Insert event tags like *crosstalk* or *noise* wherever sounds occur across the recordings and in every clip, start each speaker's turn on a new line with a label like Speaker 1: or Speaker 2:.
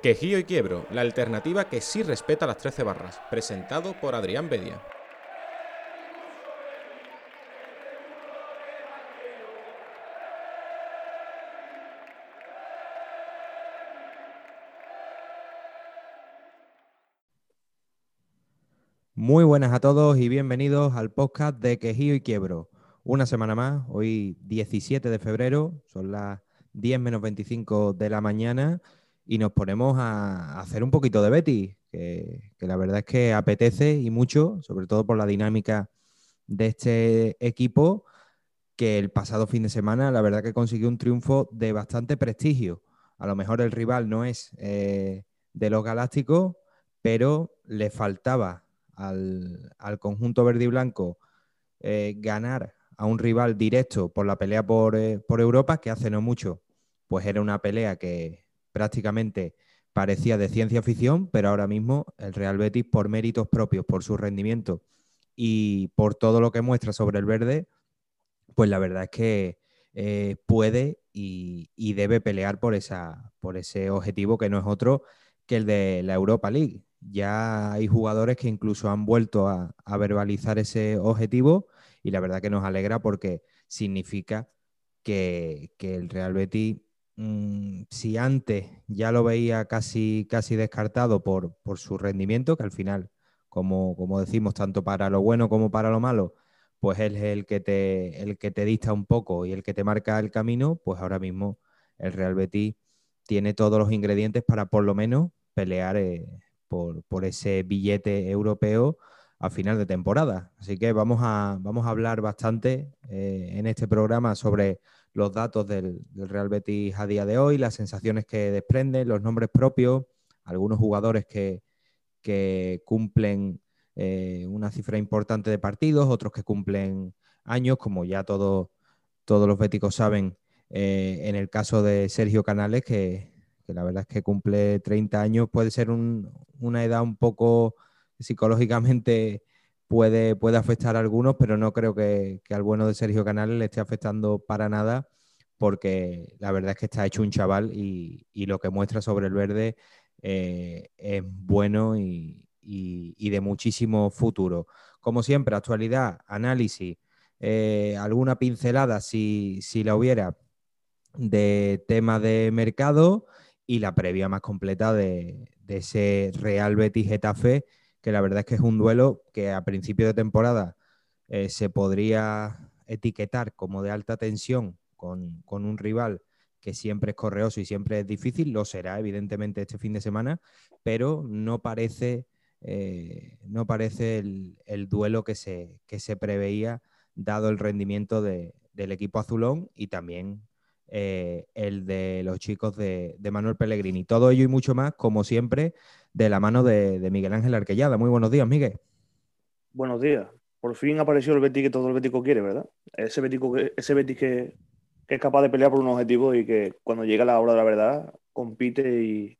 Speaker 1: Quejío y Quiebro, la alternativa que sí respeta las 13 barras, presentado por Adrián Bedia.
Speaker 2: Muy buenas a todos y bienvenidos al podcast de Quejío y Quiebro. Una semana más, hoy 17 de febrero, son las 10 menos 25 de la mañana y nos ponemos a hacer un poquito de Betty, que, la verdad es que apetece y mucho, sobre todo por la dinámica de este equipo, que el pasado fin de semana la verdad que consiguió un triunfo de bastante prestigio. A lo mejor el rival no es eh, de los Galácticos, pero le faltaba al, conjunto verde y blanco eh, ganar a un rival directo por la pelea por, eh, por Europa, que hace no mucho, pues era una pelea que, prácticamente parecía de ciencia ficción, pero ahora mismo el Real Betis, por méritos propios, por su rendimiento y por todo lo que muestra sobre el verde, pues la verdad es que eh, puede y, debe pelear por, esa, por ese objetivo que no es otro que el de la Europa League. Ya hay jugadores que incluso han vuelto a, verbalizar ese objetivo y la verdad que nos alegra porque significa que, que el Real Betis Mm, si antes ya lo veía casi, casi descartado por, su rendimiento, que al final, como, como, decimos, tanto para lo bueno como para lo malo, pues él es el que, te, el que te dista un poco y el que te marca el camino, pues ahora mismo el Real Betis tiene todos los ingredientes para por lo menos pelear eh, por, ese billete europeo a final de temporada. Así que vamos a, vamos a hablar bastante eh, en este programa sobre los datos del, Real Betis a día de hoy, las sensaciones que desprende, los nombres propios, algunos jugadores que, cumplen eh, una cifra importante de partidos, otros que cumplen años, como ya todos los béticos saben, eh, en el caso de Sergio Canales, que, la verdad es que cumple 30 años, puede ser una edad un poco psicológicamente puede, puede afectar a algunos, pero no creo que, al bueno de Sergio Canales le esté afectando para nada, porque la verdad es que está hecho un chaval y, lo que muestra sobre el verde eh, es bueno y, de muchísimo futuro. Como siempre, actualidad, análisis, eh, alguna pincelada si, la hubiera de tema de mercado y la previa más completa de, de ese Real Betis Getafe que la verdad es que es un duelo que a principio de temporada eh, se podría etiquetar como de alta tensión con, un rival que siempre es correoso y siempre es difícil, lo será evidentemente este fin de semana, pero no parece, eh, no parece el, duelo que se, que se preveía dado el rendimiento del equipo azulón y también eh, el de los chicos de, de, Manuel Pellegrini. Todo ello y mucho más, como siempre, de la mano de, Miguel Ángel Arquellada. Muy buenos días, Miguel.
Speaker 3: Buenos días. Por fin apareció el Betis que todo el Bético quiere, ¿verdad? Ese Betis, ese Betis que, es capaz de pelear por un objetivo y que cuando llega la hora de la verdad compite y,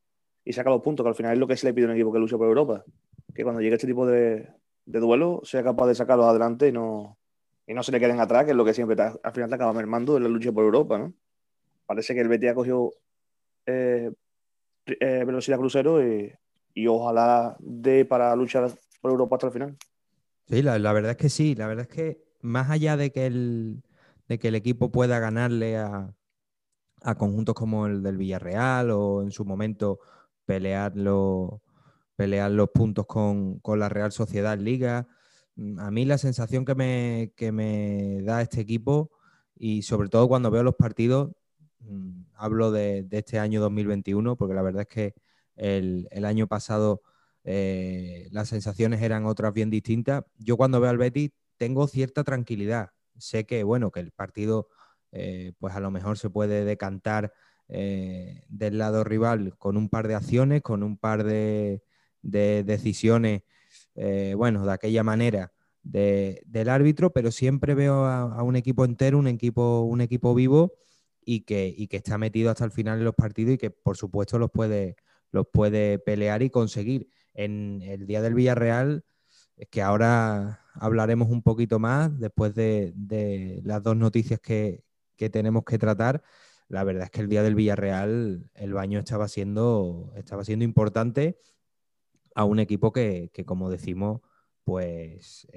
Speaker 3: saca los puntos, que al final es lo que se le pide a un equipo que lucha por Europa. Que cuando llegue este tipo de, de duelo sea capaz de sacarlos adelante y no, y no se le queden atrás, que es lo que siempre al final te acaba mermando en la lucha por Europa, ¿no? Parece que el Betis ha cogido eh, eh, velocidad crucero y, y ojalá dé para luchar por Europa hasta el final.
Speaker 2: Sí, la, verdad es que sí, la verdad es que más allá de que el, de que el equipo pueda ganarle a, conjuntos como el del Villarreal o en su momento pelear, pelear los puntos con, la Real Sociedad Liga, mm, a mí la sensación que me, que me da este equipo y sobre todo cuando veo los partidos, mm, hablo de, este año 2021, porque la verdad es que el, año pasado eh, las sensaciones eran otras bien distintas. Yo cuando veo al Betis tengo cierta tranquilidad. Sé que, bueno, que el partido eh, pues a lo mejor se puede decantar eh, del lado rival con un par de acciones, con un par de, decisiones, bueno, de aquella manera del árbitro, pero siempre veo a, un equipo entero, un equipo, un equipo vivo y que, y que está metido hasta el final en los partidos y que por supuesto los puede, los puede pelear y conseguir. En el día del Villarreal, es que ahora hablaremos un poquito más después de, las dos noticias que, tenemos que tratar. la verdad es que el día del Villarreal el baño estaba siendo, estaba siendo importante a un equipo que, como decimos, pues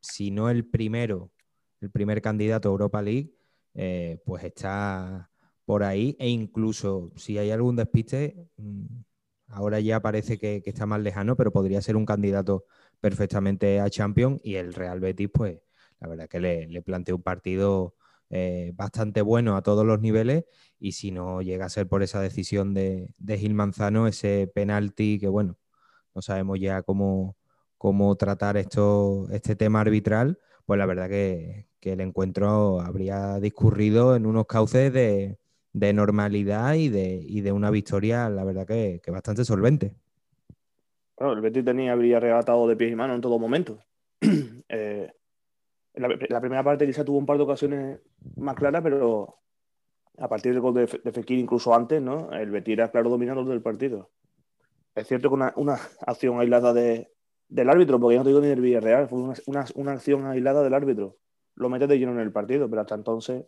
Speaker 2: si no el primero, el primer candidato a Europa League, eh, pues está por ahí e incluso si hay algún despiste, mm, ahora ya parece que, está más lejano, pero podría ser un candidato perfectamente a Champions y el Real Betis, pues la verdad que le, planteó un partido eh, bastante bueno a todos los niveles y si no llega a ser por esa decisión de, Gil Manzano, ese penalti que bueno, no sabemos ya cómo, cómo tratar esto, este tema arbitral, pues la verdad que, el encuentro habría discurrido en unos cauces de, normalidad y de, de, una victoria, la verdad que, bastante solvente.
Speaker 3: Bueno, el Betis tenía, habría regatado de pies y manos en todo momento. *clears throat* eh, la, primera parte quizá tuvo un par de ocasiones más claras, pero a partir del gol de, Fekir, incluso antes, ¿no? El Betis era claro dominador del partido. Es cierto que una, acción aislada de, del árbitro, porque yo no te digo ni del Villarreal, fue una, acción aislada del árbitro. Lo metes de lleno en el partido, pero hasta entonces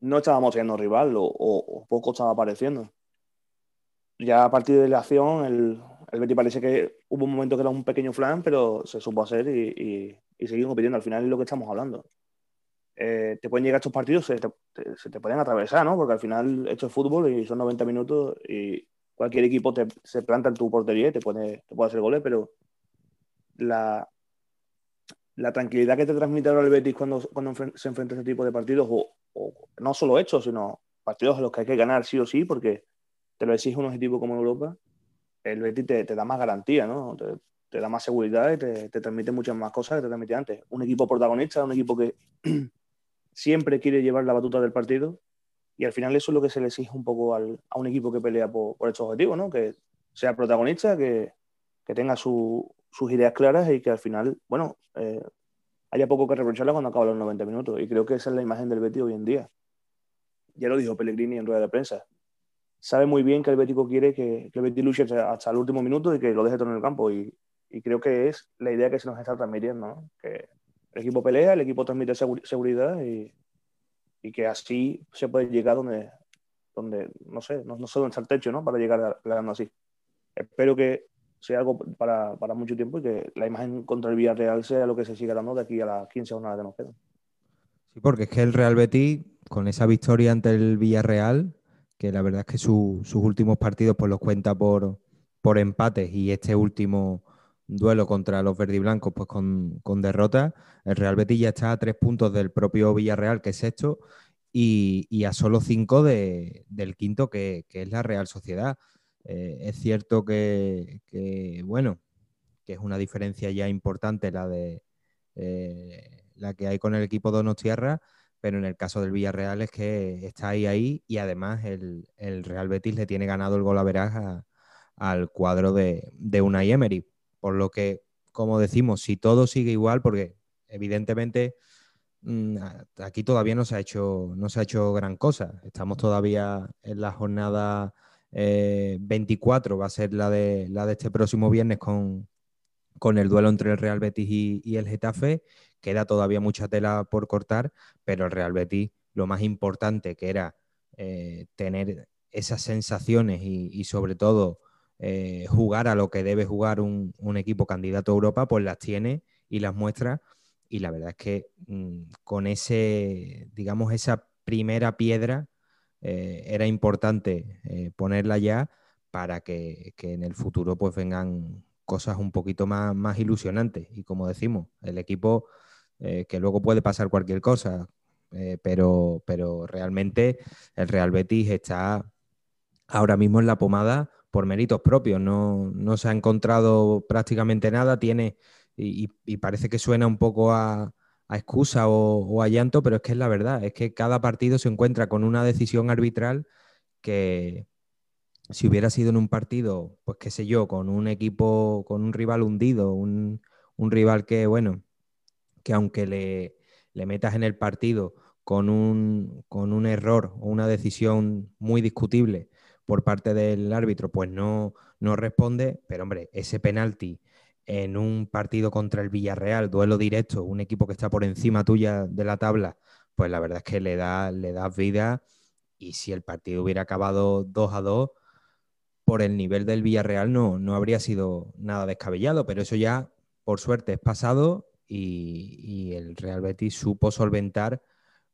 Speaker 3: no estábamos siendo rival o, poco estaba apareciendo. Ya a partir de la acción, el, el Betis parece que hubo un momento que era un pequeño flan, pero se supo hacer y, y seguimos compitiendo. Al final es lo que estamos hablando. Eh, te pueden llegar estos partidos, se te, pueden atravesar, ¿no? Porque al final esto es fútbol y son 90 minutos y cualquier equipo te, se planta en tu portería y te puede, te puede hacer goles, pero la, la tranquilidad que te transmite ahora el Betis cuando, cuando se enfrenta a este tipo de partidos, o, no solo hechos, sino partidos en los que hay que ganar sí o sí, porque te lo exige un objetivo como Europa, el Betis te, te da más garantía, ¿no? te da más seguridad y te, transmite muchas más cosas que te transmite antes. Un equipo protagonista, un equipo que *clears throat* siempre quiere llevar la batuta del partido y al final eso es lo que se le exige un poco al, a un equipo que pelea por, estos objetivos, ¿no? Que sea protagonista, que, tenga sus ideas claras y que al final, bueno, eh, haya poco que reprocharle cuando acaban los 90 minutos. Y creo que esa es la imagen del Betis hoy en día. Ya lo dijo Pellegrini en rueda de prensa. Sabe muy bien que el Betis quiere que, que el Betis luche hasta el último minuto y que lo deje todo en el campo. Y, y creo que es la idea que se nos está transmitiendo, ¿no? que el equipo pelea, el equipo transmite seguridad y, y, que así se puede llegar donde, donde no sé, no, no sé dónde está el techo, ¿no? Para llegar peleando así. Espero que sea algo para, para, mucho tiempo y que la imagen contra el Villarreal sea lo que se siga dando de aquí a las 15 jornadas que nos quedan.
Speaker 2: Sí, porque es que el Real Betis, con esa victoria ante el Villarreal, que la verdad es que sus últimos partidos pues los cuenta por, por empates y este último duelo contra los verdiblancos pues con, con derrota. El Real Betis ya está a tres puntos del propio Villarreal, que es sexto, y, a solo cinco del quinto, que, es la Real Sociedad. Eh, es cierto que, bueno, que es una diferencia ya importante la de eh, la que hay con el equipo Donostiarra, pero en el caso del Villarreal es que está ahí ahí y además el, Real Betis le tiene ganado el gol a Veraj al cuadro de, de Unai Emery. Por lo que, como decimos, si todo sigue igual, porque evidentemente mm, aquí todavía no se ha hecho, no se ha hecho gran cosa. Estamos todavía en la jornada 24, eh, va a ser la de, la de este próximo viernes con, el duelo entre el Real Betis y, el Getafe. Queda todavía mucha tela por cortar, pero el Real Betis, lo más importante que era eh, tener esas sensaciones y sobre todo eh, jugar a lo que debe jugar un, equipo candidato a Europa, pues las tiene y las muestra. Y la verdad es que mm, con ese, digamos, esa primera piedra eh, era importante ponerla ya para que, en el futuro pues vengan cosas un poquito más ilusionantes. Y como decimos, el equipo que luego puede pasar cualquier cosa, pero, pero realmente el Real Betis está ahora mismo en la pomada por méritos propios. No, se ha encontrado prácticamente nada, tiene, y, parece que suena un poco a, excusa o, a llanto, pero es que es la verdad, es que cada partido se encuentra con una decisión arbitral que si hubiera sido en un partido, pues qué sé yo, con un equipo, con un rival hundido, un, rival que, bueno, que aunque le, le metas en el partido con un, con un error o una decisión muy discutible, por parte del árbitro, pues no, no responde, pero hombre, ese penalti en un partido contra el Villarreal, duelo directo, un equipo que está por encima tuya de la tabla, pues la verdad es que le da, le das vida y si el partido hubiera acabado 2 a 2, por el nivel del Villarreal no, no habría sido nada descabellado, pero eso ya, por suerte, es pasado y, el Real Betis supo solventar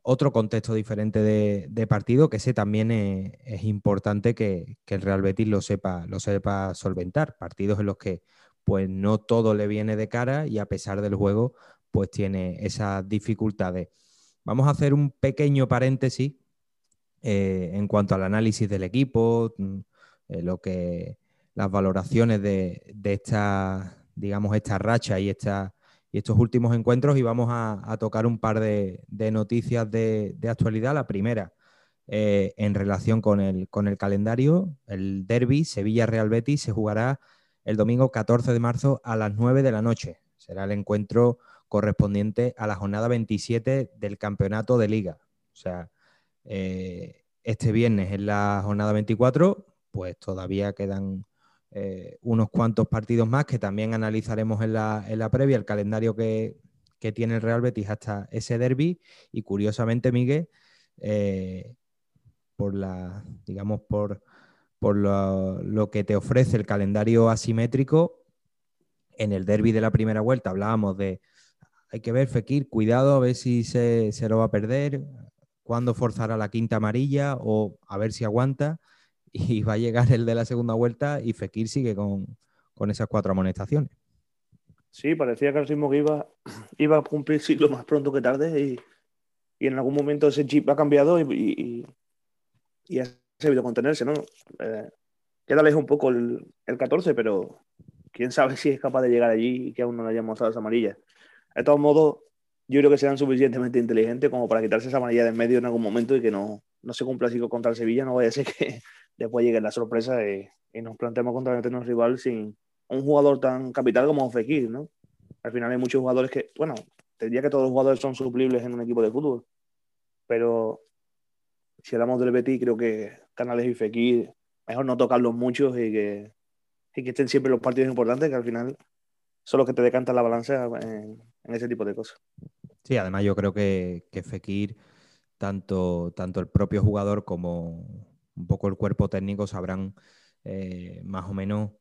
Speaker 2: otro contexto diferente de, partido, que ese también es, importante que, el Real Betis lo sepa, lo sepa solventar. Partidos en los que pues no todo le viene de cara y a pesar del juego, pues tiene esas dificultades. Vamos a hacer un pequeño paréntesis eh, en cuanto al análisis del equipo, mm, eh, lo que las valoraciones de, esta, digamos, esta racha y, esta, y estos últimos encuentros y vamos a, tocar un par de, noticias de, actualidad. La primera, eh, en relación con el, calendario, el derby Sevilla-Real Betis se jugará el domingo 14 de marzo a las 9 de la noche. Será el encuentro correspondiente a la jornada 27 del campeonato de liga. O sea, eh, este viernes es la jornada 24, pues todavía quedan eh, unos cuantos partidos más que también analizaremos en la, previa, el calendario que, tiene el Real Betis hasta ese derby. Y curiosamente, Miguel, eh, por la, digamos, por, por lo, que te ofrece el calendario asimétrico, en el derby de la primera vuelta hablábamos de hay que ver Fekir, cuidado a ver si se, se lo va a perder, cuándo forzará la quinta amarilla o a ver si aguanta. Y va a llegar el de la segunda vuelta y Fekir sigue con, esas cuatro amonestaciones.
Speaker 3: Sí, parecía que el ritmo que iba, *clears throat* iba a cumplir siglo más pronto que tarde y, en algún momento ese chip ha cambiado y, y, ha sabido contenerse, ¿no? Eh, queda lejos un poco el, el, 14, pero quién sabe si es capaz de llegar allí y que aún no le hayamos dado esa amarilla. De todos modos, yo creo que serán suficientemente inteligentes como para quitarse esa amarilla de en medio en algún momento y que no, no se cumpla así contra el Sevilla. No vaya a ser que *laughs* después llegue la sorpresa y, nos planteemos contra un rival sin un jugador tan capital como Fekir, ¿no? Al final hay muchos jugadores que, bueno, tendría que todos los jugadores son suplibles en un equipo de fútbol, pero si hablamos del Betis, creo que Canales y Fekir, mejor no tocarlos muchos y que, y que estén siempre los partidos importantes, que al final son los que te decantan la balanza en ese tipo de cosas.
Speaker 2: Sí, además yo creo que, Fekir, tanto, tanto el propio jugador como un poco el cuerpo técnico sabrán eh, más o menos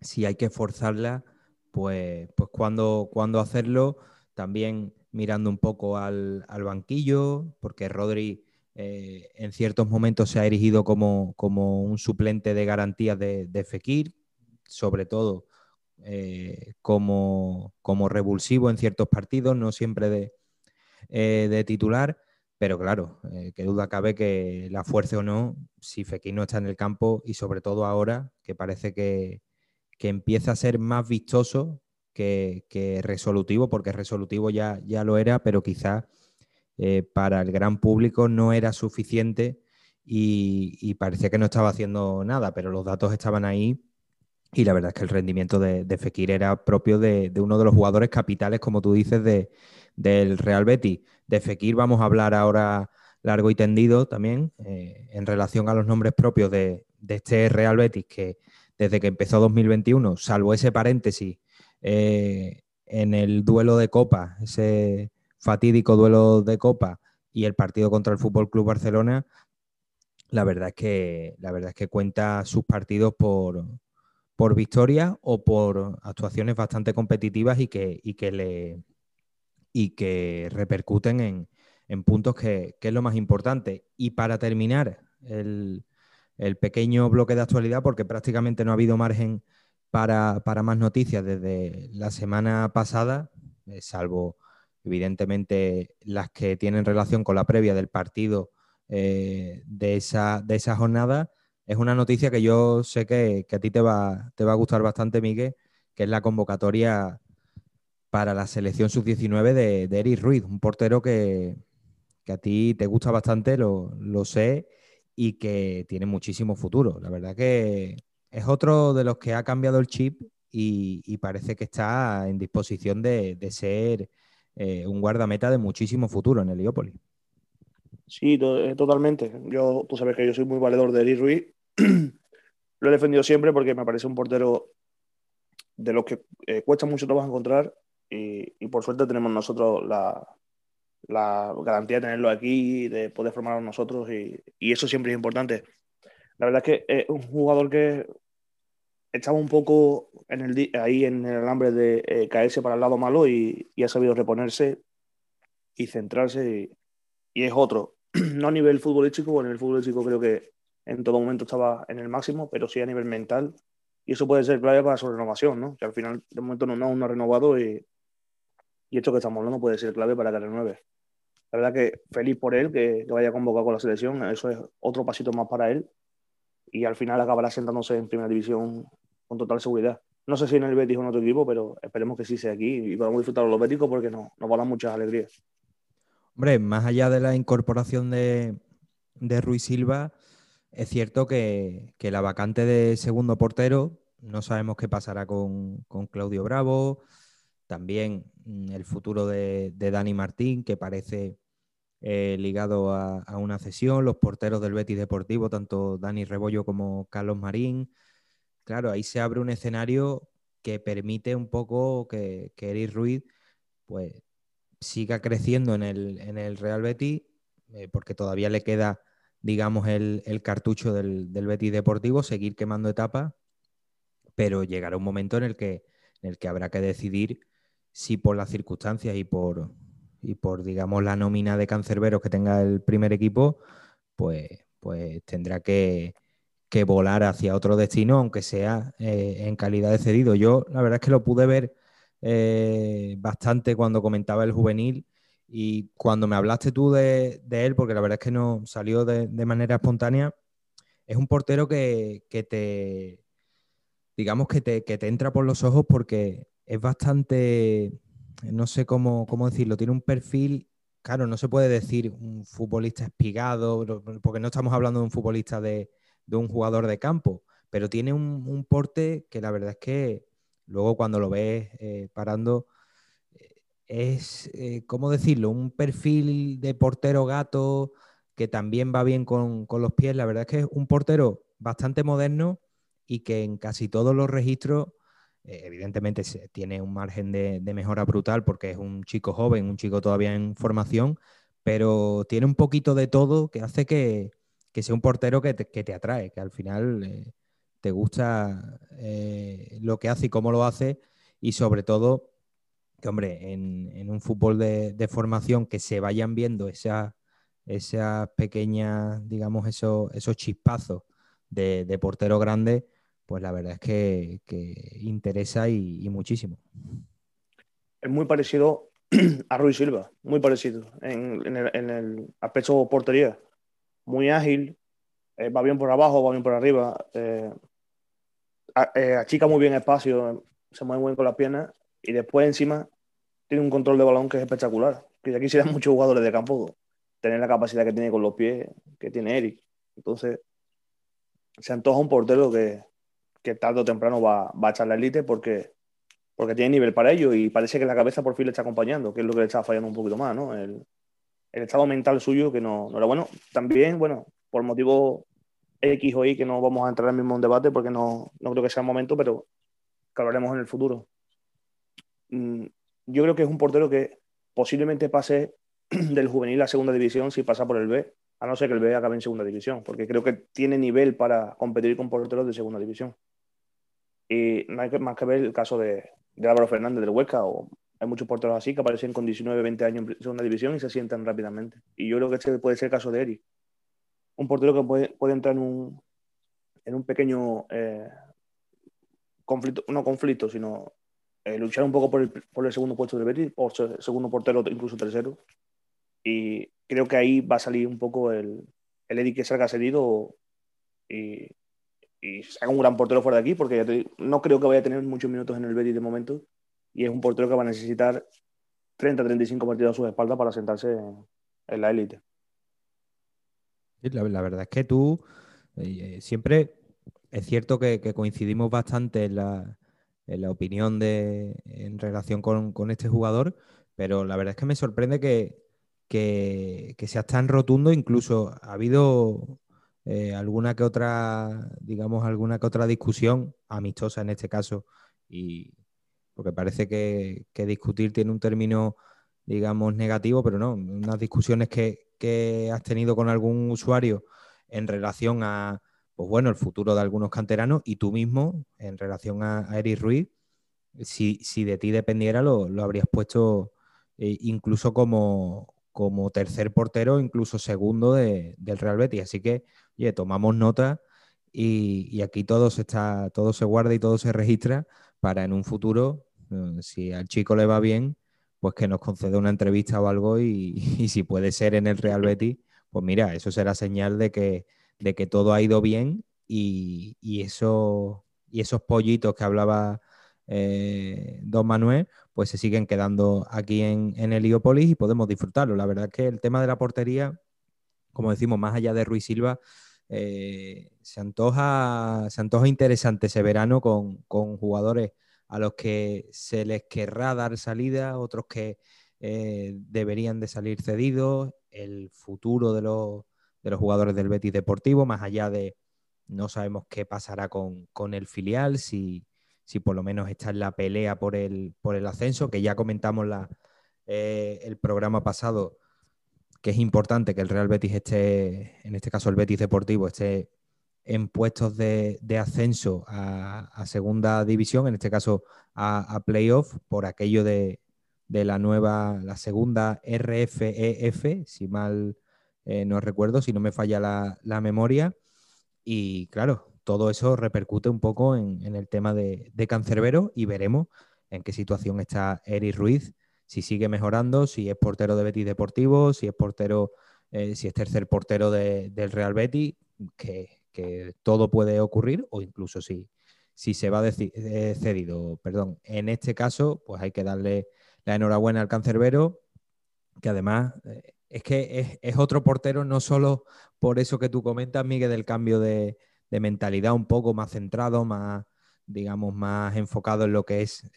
Speaker 2: si hay que forzarla, pues, pues cuándo, hacerlo. También mirando un poco al, banquillo, porque Rodri eh, en ciertos momentos se ha erigido como, como un suplente de garantías de Fekir, sobre todo eh, como, revulsivo en ciertos partidos, no siempre de, eh, titular, pero claro, eh, que duda cabe que la fuerza o no, si Fekir no está en el campo y sobre todo ahora, que parece que, empieza a ser más vistoso que, resolutivo, porque resolutivo ya, ya lo era, pero quizás para el gran público no era suficiente y parecía que no estaba haciendo nada, pero los datos estaban ahí y la verdad es que el rendimiento de, Fekir era propio de, uno de los jugadores capitales, como tú dices, de, del Real Betis. De Fekir vamos a hablar ahora largo y tendido también eh, en relación a los nombres propios de, este Real Betis, que desde que empezó 2021, salvo ese paréntesis eh, en el duelo de Copa, ese fatídico duelo de Copa y el partido contra el Fútbol Club Barcelona, la verdad es que la verdad es que cuenta sus partidos por, por victoria o por actuaciones bastante competitivas y que, que, le, y que repercuten en, puntos que, es lo más importante. Y para terminar el, pequeño bloque de actualidad, porque prácticamente no ha habido margen para, más noticias desde la semana pasada, eh, salvo evidentemente las que tienen relación con la previa del partido eh, de, esa, de esa jornada es una noticia que yo sé que, a ti te va, te va a gustar bastante, Miguel, que es la convocatoria para la selección sub-19 de, de Eric Ruiz, un portero que, a ti te gusta bastante, lo, sé, y que tiene muchísimo futuro. La verdad que es otro de los que ha cambiado el chip y, parece que está en disposición de, ser eh, un guardameta de muchísimo futuro en el Heliópolis.
Speaker 3: Sí, eh, totalmente. Yo, tú sabes que yo soy muy valedor de Eric Ruiz. *clears throat* Lo he defendido siempre porque me parece un portero de los que eh, cuesta mucho trabajo encontrar y, por suerte tenemos nosotros la, la garantía de tenerlo aquí, de poder formarlo nosotros y, y, eso siempre es importante. La verdad es que es un jugador que estaba un poco en el, ahí en el alambre de eh, caerse para el lado malo y, y, ha sabido reponerse y centrarse y, y, es otro. *clears throat* No a nivel futbolístico, en el futbolístico creo que en todo momento estaba en el máximo, pero sí a nivel mental y eso puede ser clave para su renovación, ¿no? Que al final de momento no, no, ha renovado y, y esto que estamos hablando puede ser clave para que renueve. La verdad que feliz por él que, que vaya convocado con la selección, eso es otro pasito más para él y al final acabará sentándose en primera división con total seguridad. No sé si en el Betis o en otro equipo, pero esperemos que sí sea aquí y podamos disfrutar los béticos porque no, nos van a dar muchas alegrías.
Speaker 2: Hombre, más allá de la incorporación de, Ruiz Silva, es cierto que, la vacante de segundo portero, no sabemos qué pasará con, Claudio Bravo, también mm, el futuro de, Dani Martín, que parece eh, ligado a, una cesión, los porteros del Betis Deportivo, tanto Dani Rebollo como Carlos Marín, claro, ahí se abre un escenario que permite un poco que, que Ruiz pues, siga creciendo en el, en el Real Betis, eh, porque todavía le queda, digamos, el, el cartucho del, del, Betis Deportivo, seguir quemando etapas, pero llegará un momento en el que, en el que habrá que decidir si por las circunstancias y por, y por, digamos, la nómina de cancerberos que tenga el primer equipo, pues, pues tendrá que, que volar hacia otro destino, aunque sea eh, en calidad de cedido. Yo la verdad es que lo pude ver eh, bastante cuando comentaba el juvenil y cuando me hablaste tú de, él, porque la verdad es que no salió de, de manera espontánea, es un portero que, que te, digamos que te, que te, entra por los ojos porque es bastante, no sé cómo, cómo decirlo, tiene un perfil claro, no se puede decir un futbolista espigado, porque no estamos hablando de un futbolista de, de un jugador de campo, pero tiene un, un, porte que la verdad es que luego cuando lo ves eh, parando es, eh, ¿cómo decirlo? Un perfil de portero gato que también va bien con, con, los pies. La verdad es que es un portero bastante moderno y que en casi todos los registros, eh, evidentemente tiene un margen de, de mejora brutal porque es un chico joven, un chico todavía en formación, pero tiene un poquito de todo que hace que, que sea un portero que te, que te atrae, que al final eh, te gusta eh, lo que hace y cómo lo hace, y sobre todo, que hombre, en, un fútbol de, formación que se vayan viendo esas esa pequeñas, digamos, esos, esos chispazos de, portero grande, pues la verdad es que, interesa y, muchísimo.
Speaker 3: Es muy parecido *clears throat* a Ruiz Silva, muy parecido en, el, en aspecto portería muy ágil, eh, va bien por abajo, va bien por arriba, eh, eh, achica muy bien espacio, se mueve muy bien con las piernas y después encima tiene un control de balón que es espectacular. Que ya quisieran muchos jugadores de campo tener la capacidad que tiene con los pies que tiene Eric. Entonces, se antoja un portero que, que tarde o temprano va, va, a echar la élite porque, porque tiene nivel para ello y parece que la cabeza por fin le está acompañando, que es lo que le está fallando un poquito más, ¿no? El, el estado mental suyo que no, no, era bueno. También, bueno, por motivo X o Y, que no vamos a entrar en mismo debate porque no, no creo que sea el momento, pero que hablaremos en el futuro. Mm, yo creo que es un portero que posiblemente pase *clears throat* del juvenil a segunda división si pasa por el B, a no ser que el B acabe en segunda división, porque creo que tiene nivel para competir con porteros de segunda división. Y no hay más que ver el caso de, de Álvaro Fernández del Huesca o hay muchos porteros así que aparecen con 19, 20 años en segunda división y se sientan rápidamente. Y yo creo que este puede ser el caso de Eric. Un portero que puede, entrar en un, en un pequeño eh, conflicto, no conflicto, sino eh, luchar un poco por el, segundo puesto del Betis, ser segundo portero, incluso tercero. Y creo que ahí va a salir un poco el, el Eric que salga cedido y, y un gran portero fuera de aquí, porque no creo que vaya a tener muchos minutos en el Betis de momento y es un portero que va a necesitar 30-35 partidos a su espalda para sentarse en, en la élite.
Speaker 2: La, verdad es que tú eh, siempre es cierto que, coincidimos bastante en la, opinión de, en relación con, con, este jugador, pero la verdad es que me sorprende que, que, que sea tan rotundo, incluso ha habido eh, alguna que otra, digamos, alguna que otra discusión amistosa en este caso, y, porque parece que, que, discutir tiene un término, digamos, negativo, pero no, unas discusiones que, has tenido con algún usuario en relación a, pues bueno, el futuro de algunos canteranos y tú mismo en relación a, Eric Ruiz, si, de ti dependiera lo, habrías puesto eh, incluso como, como tercer portero, incluso segundo del Real Betis. Así que, oye, tomamos nota y, aquí todo se, está, todo se guarda y todo se registra para en un futuro, eh, si al chico le va bien, pues que nos conceda una entrevista o algo *laughs* y, si puede ser en el Real Betis, pues mira, eso será señal de que, de que todo ha ido bien y, eso, y esos pollitos que hablaba eh, don Manuel, pues se siguen quedando aquí en, en Heliópolis y podemos disfrutarlo. La verdad es que el tema de la portería, como decimos, más allá de Ruiz Silva, eh, se, antoja, se antoja interesante ese verano con, jugadores a los que se les querrá dar salida, otros que eh, deberían de salir cedidos, el futuro de los, de los jugadores del Betis Deportivo, más allá de no sabemos qué pasará con, el filial, si, si, por lo menos está en la pelea por el, por el ascenso, que ya comentamos la, eh, el programa pasado, que es importante que el Real Betis esté, en este caso el Betis Deportivo, esté en puestos de, ascenso a, segunda división, en este caso a, playoff, por aquello de, la nueva, la segunda RFEF, e si mal eh, no recuerdo, si no me falla la, memoria. Y claro, todo eso repercute un poco en, el tema de, Cancerbero y veremos en qué situación está Eric Ruiz si sigue mejorando, si es portero de Betis Deportivo, si es portero, eh, si es tercer portero del Real Betis, que, todo puede ocurrir, o incluso si, si se va eh, cedido. Perdón. En este caso, pues hay que darle la enhorabuena al cancerbero, que además eh, es que es, otro portero, no solo por eso que tú comentas, Miguel, del cambio de, mentalidad un poco más centrado, más, digamos, más enfocado en lo que es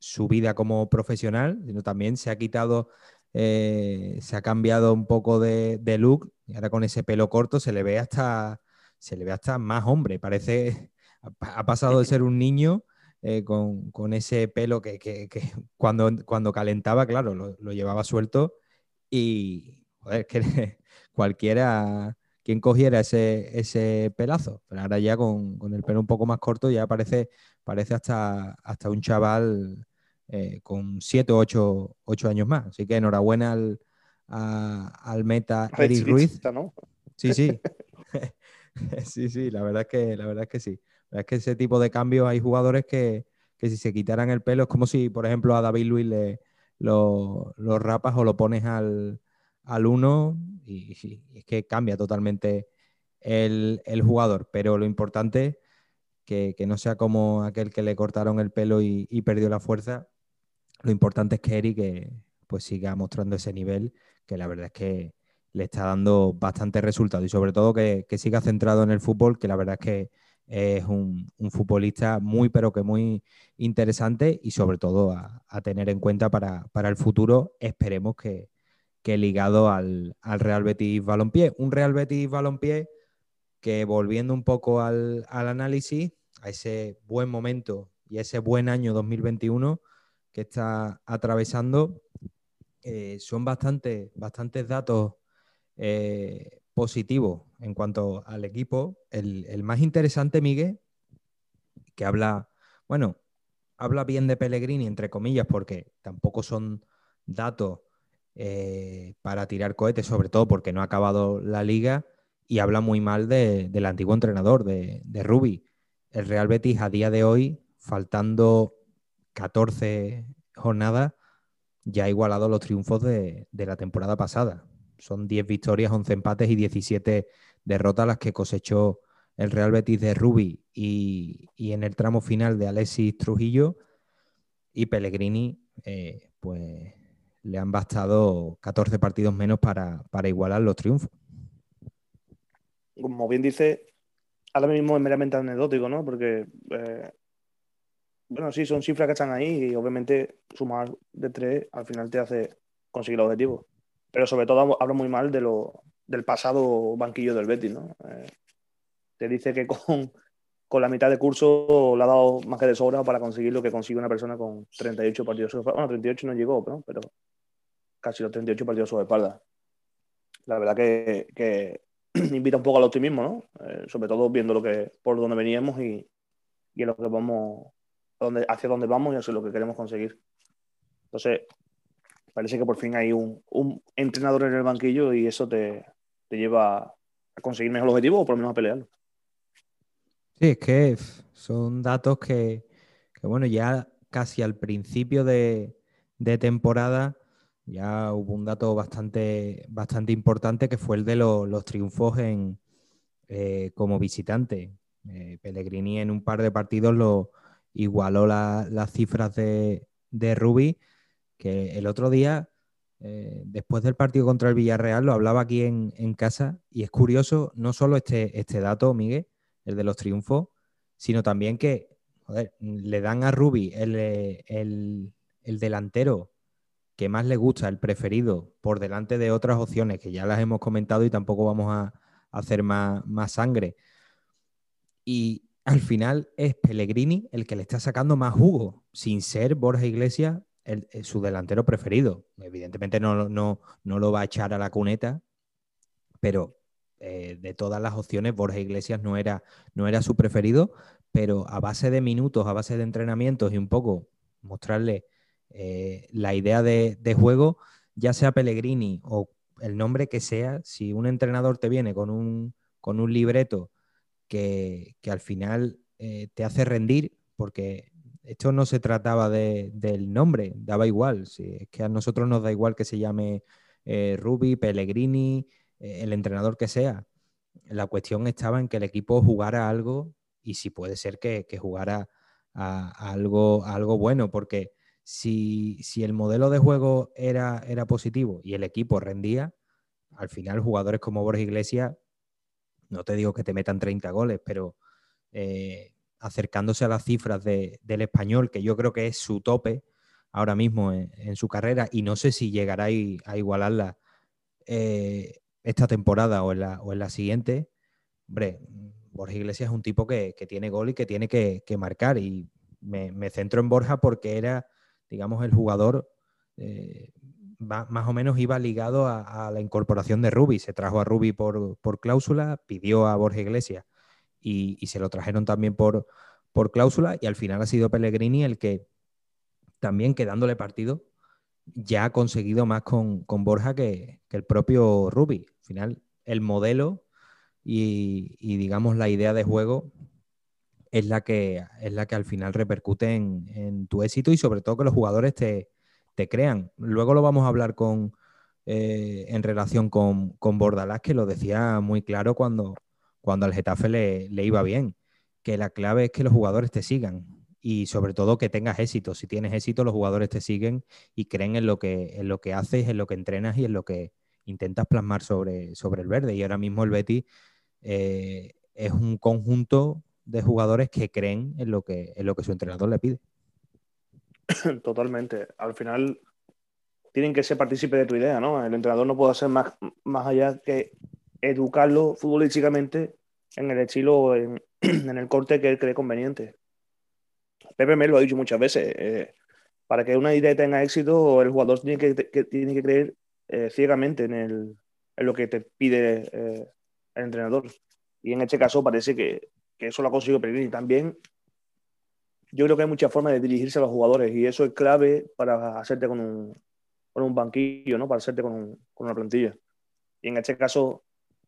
Speaker 2: su vida como profesional, sino también se ha quitado, eh, se ha cambiado un poco de, look y ahora con ese pelo corto se le ve hasta, se le ve hasta más hombre, parece, *laughs* ha pasado de ser un niño eh, con, ese pelo que, *laughs* cuando, cuando calentaba, claro, lo, llevaba suelto y joder, *laughs* que cualquiera quien cogiera ese, ese pelazo. Pero ahora ya con, el pelo un poco más corto ya parece, parece hasta, hasta un chaval eh, con 7 o 8, años más. Así que enhorabuena al, al meta Eric Ruiz. Sí, sí. *laughs* *laughs* sí, sí, la verdad es que, la verdad es que sí. La verdad es que ese tipo de cambios hay jugadores que, si se quitaran el pelo es como si, por ejemplo, a David Luis le, lo, rapas o lo pones al, al uno y, es que cambia totalmente el, jugador. Pero lo importante que, que no sea como aquel que le cortaron el pelo y, y perdió la fuerza, lo importante es que Eric eh, pues siga mostrando ese nivel, que la verdad es que le está dando bastante resultado y sobre todo que, siga centrado en el fútbol, que la verdad es que es un, futbolista muy pero que muy interesante y sobre todo a, tener en cuenta para, el futuro, esperemos que, ligado al, Real Betis Balompié. Un Real Betis Balompié que volviendo un poco al, al análisis, a ese buen momento y ese buen año 2021, que está atravesando. Eh, son bastante, bastantes datos eh, positivos en cuanto al equipo. El, más interesante, Miguel, que habla, bueno, habla bien de Pellegrini, entre comillas, porque tampoco son datos eh, para tirar cohetes, sobre todo porque no ha acabado la liga, y habla muy mal del antiguo entrenador, de, de Rubi. El Real Betis a día de hoy, faltando 14 jornadas, ya ha igualado los triunfos de, la temporada pasada. Son 10 victorias, 11 empates y 17 derrotas las que cosechó el Real Betis de Rubi y, en el tramo final de Alexis Trujillo y Pellegrini, eh, pues le han bastado 14 partidos menos para, igualar los triunfos.
Speaker 3: Como bien dice, ahora mismo es meramente anecdótico, ¿no? Porque eh, bueno, sí, son cifras que están ahí y obviamente sumar de tres al final te hace conseguir el objetivo. Pero sobre todo hablo muy mal de lo, del pasado banquillo del Betis, ¿no? Eh, te dice que con, la mitad de curso le ha dado más que de sobra para conseguir lo que consigue una persona con 38 partidos. Bueno, 38 no llegó, ¿no? pero casi los 38 partidos sobre espalda. La verdad que, *clears throat* invita un poco al optimismo, ¿no? Eh, sobre todo viendo lo que, por dónde veníamos y, y lo que vamos, dónde, hacia dónde vamos y hacia lo que queremos conseguir. Entonces, parece que por fin hay un, entrenador en el banquillo y eso te, lleva a conseguir mejor objetivo o por lo menos a pelearlo.
Speaker 2: Sí, es que son datos que, bueno, ya casi al principio de, temporada ya hubo un dato bastante, bastante importante que fue el de los triunfos en, eh, como visitante. Eh, Pellegrini en un par de partidos lo igualó las cifras de, de Rubi que el otro día, eh, después del partido contra el Villarreal, lo hablaba aquí en, casa y es curioso no solo este, este dato, Miguel, el de los triunfos, sino también que le dan a Rubi el, delantero que más le gusta, el preferido, por delante de otras opciones que ya las hemos comentado y tampoco vamos a, hacer más, más, sangre. Y al final es Pellegrini el que le está sacando más jugo, sin ser Borja Iglesias eh, su delantero preferido. Evidentemente no, no, no, lo va a echar a la cuneta, pero eh, de todas las opciones, Borja Iglesias no era, no era su preferido, pero a base de minutos, a base de entrenamientos y un poco mostrarle eh, la idea de, juego, ya sea Pellegrini o el nombre que sea, si un entrenador te viene con un, con un libreto que, que al final te hace rendir, porque esto no se trataba del nombre, daba igual. es que a nosotros nos da igual que se llame eh, Pellegrini, eh, el entrenador que sea. La cuestión estaba en que el equipo jugara algo y si puede ser que, jugara a, algo, algo bueno, porque si, el modelo de juego era, era positivo y el equipo rendía, al final jugadores como Borges Iglesias, no te digo que te metan 30 goles, pero eh, acercándose a las cifras del español, que yo creo que es su tope ahora mismo en, su carrera, y no sé si llegará a, igualarla eh, esta temporada o en, la, siguiente. Hombre, Borja Iglesias es un tipo que, tiene gol y que tiene que, marcar, y me, centro en Borja porque era, digamos, el jugador. Eh, más o menos iba ligado a, la incorporación de Rubi. Se trajo a Rubi por, por cláusula, pidió a Borja Iglesias y, se lo trajeron también por, por cláusula y al final ha sido Pellegrini el que también quedándole partido ya ha conseguido más con, Borja que, el propio Rubi. Al final el modelo y, digamos la idea de juego es la que, es la que al final repercute en, tu éxito y sobre todo que los jugadores te, crean. Luego lo vamos a hablar con, eh, en relación con, con Bordalás, que lo decía muy claro cuando, cuando al Getafe le, iba bien. Que la clave es que los jugadores te sigan y sobre todo que tengas éxito. Si tienes éxito, los jugadores te siguen y creen en lo que, en lo que haces, en lo que entrenas y en lo que intentas plasmar sobre, sobre el verde. Y ahora mismo el Betty eh, es un conjunto de jugadores que creen en lo que, en lo que su entrenador le pide. *laughs*
Speaker 3: Totalmente. Al final tienen que ser partícipes de tu idea, ¿no? El entrenador no puede hacer más, más allá que educarlo futbolísticamente en el estilo, en, *clears throat* en el corte que él cree conveniente. Pepe me lo ha dicho muchas veces. Eh, para que una idea tenga éxito, el jugador tiene que, tiene que creer eh, ciegamente en, el, en, lo que te pide eh, el entrenador. Y en este caso parece que, que eso lo ha conseguido Y También yo creo que hay muchas formas de dirigirse a los jugadores y eso es clave para hacerte con un, con un banquillo, ¿no? para hacerte con, un, con una plantilla. Y en este caso,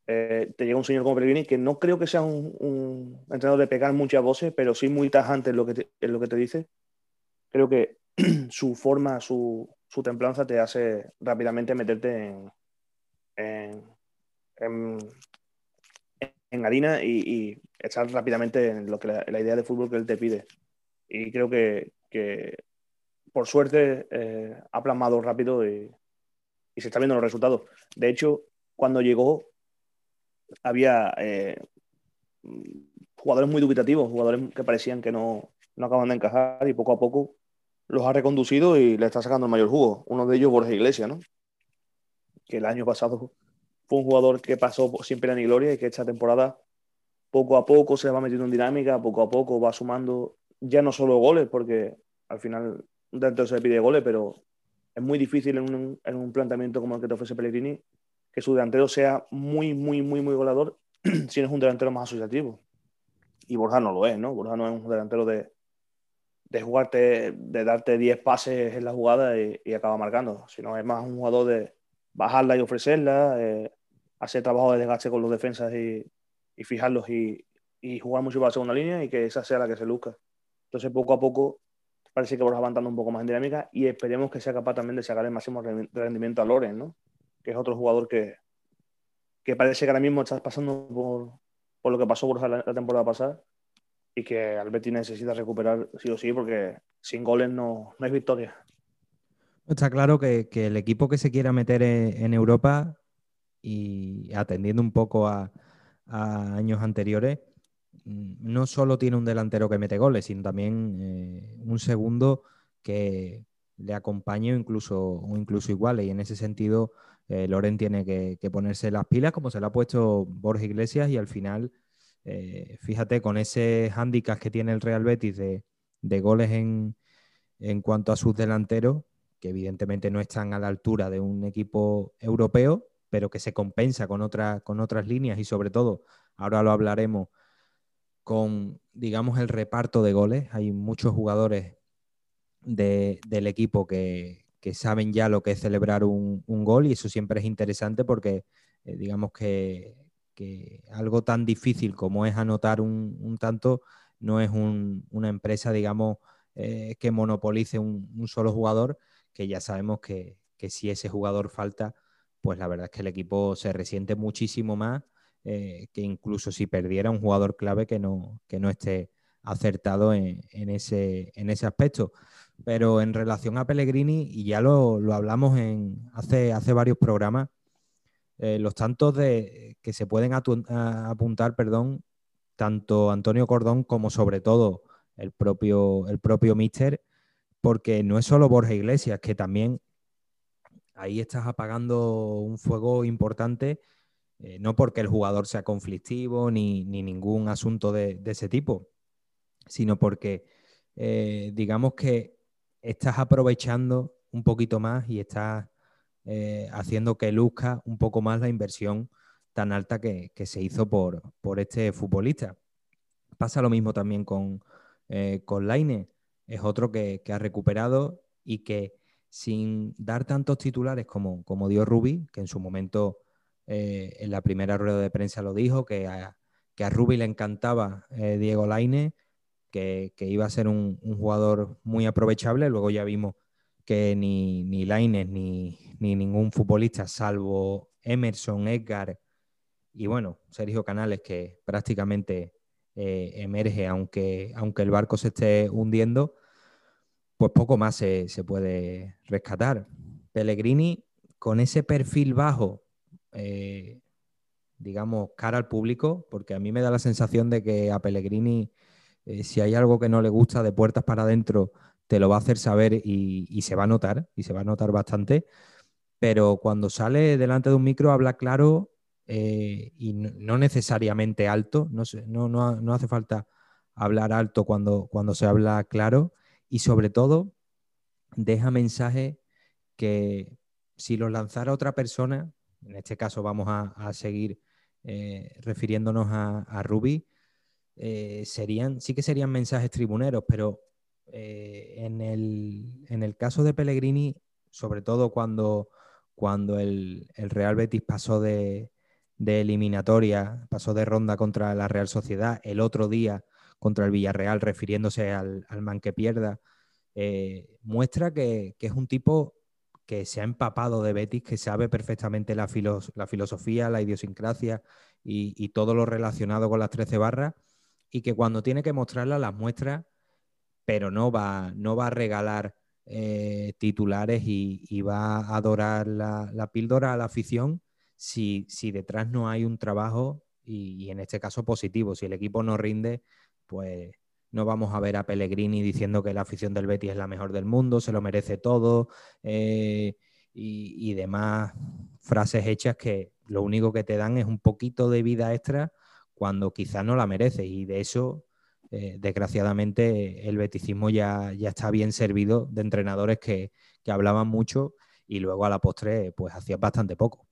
Speaker 3: eh, te llega un señor como Pellegrini que no creo que sea un, entrenador de pegar muchas voces, pero sí muy tajante en lo que te, lo que te dice. Creo que *clears throat* su forma, su, su, templanza te hace rápidamente meterte en, en, en, harina y, y, echar rápidamente en lo que la, idea de fútbol que él te pide. Y creo que, que por suerte, eh, ha plasmado rápido y, se está viendo los resultados. De hecho, cuando llegó, había eh, jugadores muy dubitativos, jugadores que parecían que no, no acaban de encajar y poco a poco los ha reconducido y le está sacando el mayor jugo. Uno de ellos, Borja Iglesias, ¿no? que el año pasado fue un jugador que pasó sin pena ni gloria y que esta temporada poco a poco se va metiendo en dinámica, poco a poco va sumando ya no solo goles, porque al final dentro se pide goles, pero es muy difícil en un, en un planteamiento como el que te ofrece Pellegrini que su delantero sea muy, muy, muy, muy goleador *clears throat* si no es un delantero más asociativo. Y Borja no lo es, ¿no? Borja no es un delantero de, de jugarte, de darte 10 pases en la jugada y, acaba marcando, sino es más un jugador de bajarla y ofrecerla, eh, hacer trabajo de desgaste con los defensas y, y fijarlos y, y, jugar mucho para la segunda línea y que esa sea la que se luzca. Entonces, poco a poco, parece que Borja va andando un poco más en dinámica y esperemos que sea capaz también de sacar el máximo rendimiento a Loren, ¿no? que es otro jugador que, que parece que ahora mismo está pasando por, por lo que pasó Borja la, la, temporada pasada y que Alberti necesita recuperar sí o sí porque sin goles no, no hay victoria.
Speaker 2: Está claro que, que, el equipo que se quiera meter en, en Europa y atendiendo un poco a, a, años anteriores, no solo tiene un delantero que mete goles, sino también eh, un segundo que le acompañe o incluso, o incluso iguales. Y en ese sentido, eh, Loren tiene que, ponerse las pilas como se lo ha puesto Borja Iglesias y al final, eh, fíjate, con ese hándicap que tiene el Real Betis de, de goles en, en, cuanto a sus delanteros, que evidentemente no están a la altura de un equipo europeo, pero que se compensa con, otra, con otras líneas y sobre todo, ahora lo hablaremos, con, digamos, el reparto de goles. Hay muchos jugadores de, del equipo que, que saben ya lo que es celebrar un, un gol y eso siempre es interesante porque eh, digamos que, que, algo tan difícil como es anotar un, un tanto no es un, una empresa, digamos, eh, que monopolice un, solo jugador, que ya sabemos que, que, si ese jugador falta, pues la verdad es que el equipo se resiente muchísimo más eh, que incluso si perdiera un jugador clave que no, que no esté acertado en, ese, en ese aspecto. Pero en relación a Pellegrini, y ya lo, lo hablamos en, hace, hace varios programas, eh, los tantos de, que se pueden apuntar, perdón, tanto Antonio Cordón como sobre todo el propio, el propio Mister, porque no es solo Borja Iglesias, que también ahí estás apagando un fuego importante, eh, no porque el jugador sea conflictivo ni, ni ningún asunto de, ese tipo, sino porque eh, digamos que estás aprovechando un poquito más y estás eh, haciendo que luzca un poco más la inversión tan alta que, que se hizo por, por, este futbolista. Pasa lo mismo también con, con Laine, es otro que, que, ha recuperado y que sin dar tantos titulares como, como dio Rubi, que en su momento eh, en la primera rueda de prensa lo dijo, que a, que a le encantaba eh, Diego Laine, que, que iba a ser un, un, jugador muy aprovechable. Luego ya vimos que ni, ni Laines ni, ni ningún futbolista, salvo Emerson, Edgar y bueno, Sergio Canales, que prácticamente eh, emerge aunque, aunque el barco se esté hundiendo, pues poco más se, se puede rescatar. Pellegrini, con ese perfil bajo, eh, digamos, cara al público, porque a mí me da la sensación de que a Pellegrini eh, si hay algo que no le gusta de puertas para adentro, te lo va a hacer saber y, se va a notar, y se va a notar bastante. Pero cuando sale delante de un micro habla claro eh, y no, necesariamente alto, no, no, no, hace falta hablar alto cuando, cuando se habla claro y sobre todo deja mensajes que si los lanzara otra persona, en este caso vamos a, seguir eh, refiriéndonos a, a Ruby, eh, serían, sí que serían mensajes tribuneros, pero eh, en, el, en, el, caso de Pellegrini, sobre todo cuando, cuando el, el Real Betis pasó de, de, eliminatoria, pasó de ronda contra la Real Sociedad, el otro día contra el Villarreal, refiriéndose al, al man que pierda, muestra que, que, es un tipo que se ha empapado de Betis, que sabe perfectamente la, filos, la filosofía, la idiosincrasia y, todo lo relacionado con las 13 barras y que cuando tiene que mostrarla las muestra, pero no va, no va a regalar eh, titulares y, y, va a adorar la, la, píldora a la afición si, si detrás no hay un trabajo y, y, en este caso positivo. Si el equipo no rinde, pues no vamos a ver a Pellegrini diciendo que la afición del Betis es la mejor del mundo, se lo merece todo eh, y, y demás frases hechas que lo único que te dan es un poquito de vida extra cuando quizás no la merece. Y de eso, eh, desgraciadamente, el beticismo ya, ya está bien servido de entrenadores que, que hablaban mucho y luego a la postre pues hacías bastante poco.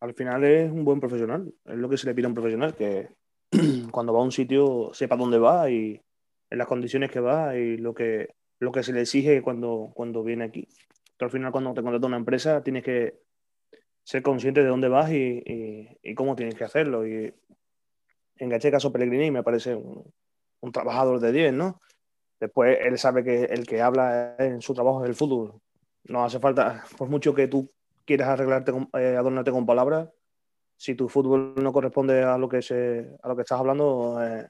Speaker 3: Al final es un buen profesional, es lo que se le pide a un profesional, que *clears throat* cuando va a un sitio sepa dónde va y en las condiciones que va y lo que, lo que se le exige cuando, cuando viene aquí. al final cuando te contrata una empresa tienes que ser consciente de dónde vas y, y, cómo tienes que hacerlo. Y en este caso Pellegrini me parece un, un trabajador de 10, ¿no? Después él sabe que el que habla en su trabajo es el fútbol. No hace falta, por mucho que tú quieras arreglarte, eh, adornarte con palabras, si tu fútbol no corresponde a lo que, se, a lo que estás hablando, eh,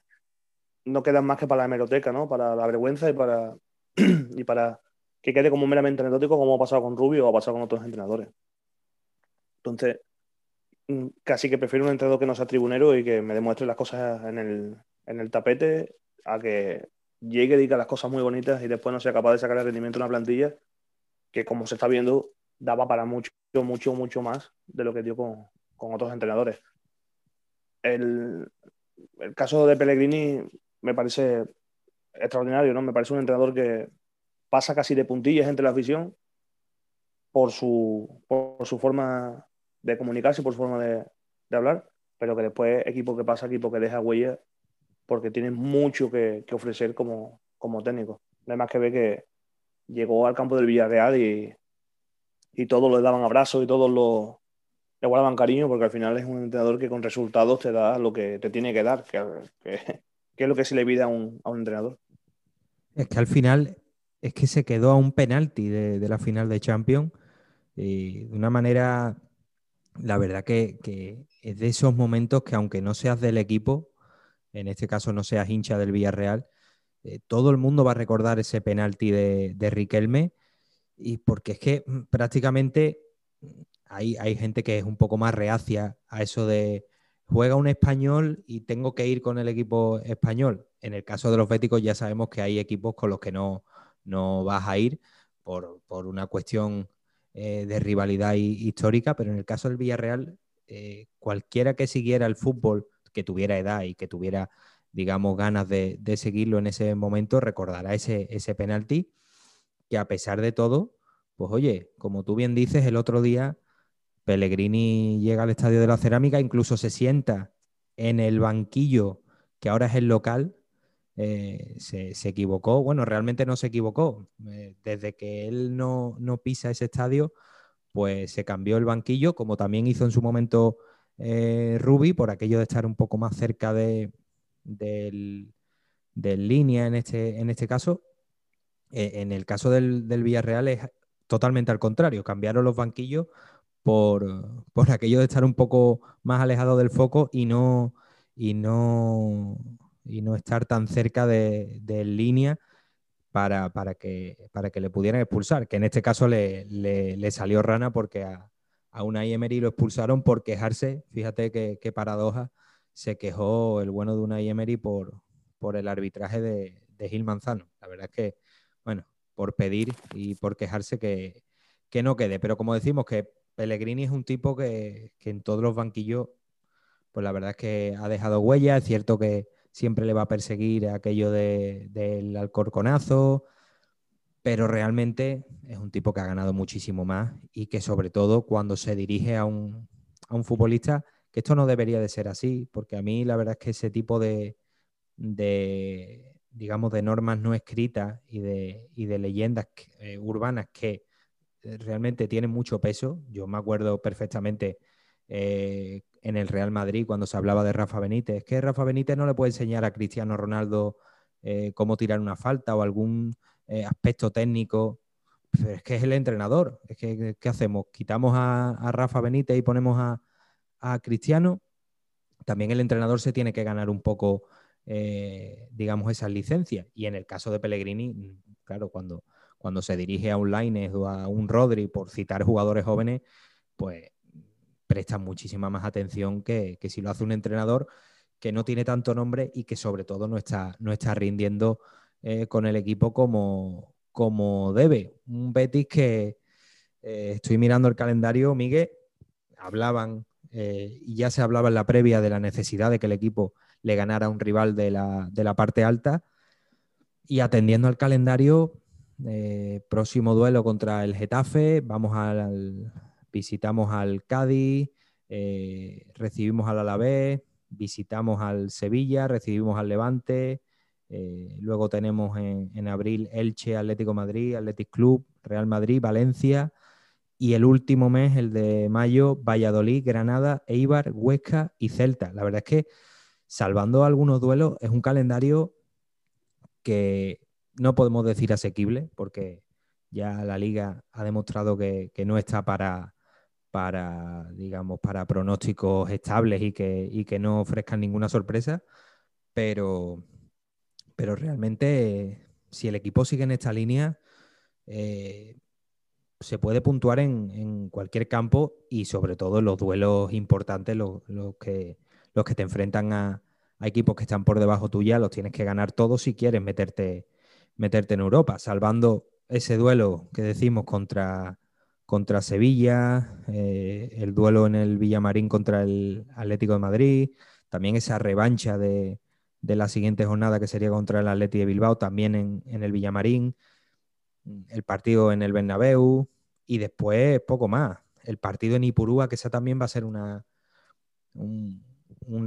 Speaker 3: no quedan más que para la hemeroteca, ¿no? Para la vergüenza y para, *clears throat* y para que quede como meramente anecdótico, como ha pasado con Rubio o ha pasado con otros entrenadores. Entonces, mm, casi que prefiero un entrenador que no sea tribunero y que me demuestre las cosas en el, en el tapete a que llegue y diga las cosas muy bonitas y después no sea capaz de sacar el rendimiento de una plantilla que, como se está viendo, daba para mucho, mucho, mucho más de lo que dio con, con otros entrenadores. El, el, caso de Pellegrini me parece extraordinario, ¿no? Me parece un entrenador que pasa casi de puntillas entre la afición por su, por su forma de comunicarse, por su forma de, de hablar, pero que después equipo que pasa, equipo que deja huella, porque tiene mucho que, que ofrecer como, como técnico. Además que ve que llegó al campo del Villarreal y, y todos le daban abrazos y todos lo, le guardaban cariño porque al final es un entrenador que con resultados te da lo que te tiene que dar, que, es lo que se le pide a un, a un, entrenador.
Speaker 2: Es que al final es que se quedó a un penalti de, de la final de Champions y de una manera, la verdad que, que, es de esos momentos que aunque no seas del equipo, en este caso no seas hincha del Villarreal, eh, todo el mundo va a recordar ese penalti de, de Riquelme y porque es que mm, prácticamente hay, hay gente que es un poco más reacia a eso de juega un español y tengo que ir con el equipo español. En el caso de los béticos ya sabemos que hay equipos con los que no, no vas a ir por, por una cuestión eh, de rivalidad histórica, pero en el caso del Villarreal, eh, cualquiera que siguiera el fútbol, que tuviera edad y que tuviera, digamos, ganas de, de seguirlo en ese momento, recordará ese, ese penalti que a pesar de todo, pues oye, como tú bien dices, el otro día Pellegrini llega al Estadio de la Cerámica, incluso se sienta en el banquillo, que ahora es el local, eh, se, se, equivocó. Bueno, realmente no se equivocó. Eh, desde que él no, no, pisa ese estadio, pues se cambió el banquillo, como también hizo en su momento eh, por aquello de estar un poco más cerca de, del, del línea en este, en este caso. Eh, en el caso del, del, Villarreal es totalmente al contrario, cambiaron los banquillos por, por, aquello de estar un poco más alejado del foco y no, y no, y no estar tan cerca de, de línea para, para, que, para que le pudieran expulsar, que en este caso le, le, salió rana porque a, a Unai Emery lo expulsaron por quejarse, fíjate qué, qué paradoja, se quejó el bueno de Unai Emery por, por el arbitraje de, de Gil Manzano. La verdad es que bueno, por pedir y por quejarse que, que, no quede. Pero como decimos que Pellegrini es un tipo que, en todos los banquillos, pues la verdad es que ha dejado huella. Es cierto que siempre le va a perseguir aquello de, del alcorconazo, pero realmente es un tipo que ha ganado muchísimo más y que sobre todo cuando se dirige a un, a un futbolista, que esto no debería de ser así, porque a mí la verdad es que ese tipo de, de digamos, de normas no escritas y de, y de leyendas eh, urbanas que realmente tienen mucho peso. Yo me acuerdo perfectamente eh, en el Real Madrid cuando se hablaba de Rafa Benítez, que Rafa Benítez no le puede enseñar a Cristiano Ronaldo eh, cómo tirar una falta o algún eh, aspecto técnico. Pero es que es el entrenador. Es que, ¿qué hacemos? ¿Quitamos a, Rafa Benítez y ponemos a, a Cristiano? También el entrenador se tiene que ganar un poco eh, digamos, esas licencias. Y en el caso de Pellegrini, claro, cuando, cuando se dirige a un Lainez o a un Rodri, por citar jugadores jóvenes, pues presta muchísima más atención que, que, si lo hace un entrenador que no tiene tanto nombre y que sobre todo no está, no está rindiendo eh, con el equipo como, como debe. Un Betis que eh, estoy mirando el calendario, Miguel, hablaban eh, y ya se hablaba en la previa de la necesidad de que el equipo le ganara a un rival de la, de la parte alta. Y atendiendo al calendario, eh, próximo duelo contra el Getafe, vamos al, visitamos al Cádiz, eh, recibimos al Alavés, visitamos al Sevilla, recibimos al Levante, eh, luego tenemos en, abril Elche, Atlético Madrid, Athletic Club, Real Madrid, Valencia. Y el último mes, el de mayo, Valladolid, Granada, Eibar, Huesca y Celta. La verdad es que, salvando algunos duelos, es un calendario que no podemos decir asequible, porque ya la liga ha demostrado que, no está para, para, digamos, para pronósticos estables y que, y que no ofrezcan ninguna sorpresa. Pero, pero realmente si el equipo sigue en esta línea, eh, se puede puntuar en, cualquier campo y sobre todo en los duelos importantes, los, que, los que te enfrentan a, equipos que están por debajo tuya, los tienes que ganar todos si quieres meterte, meterte en Europa, salvando ese duelo que decimos contra, contra Sevilla, eh, el duelo en el Villamarín contra el Atlético de Madrid, también esa revancha de, de la siguiente jornada que sería contra el Atleti de Bilbao, también en, el Villamarín, el partido en el Bernabéu y después poco más. El partido en Ipurúa, que esa también va a ser una, un,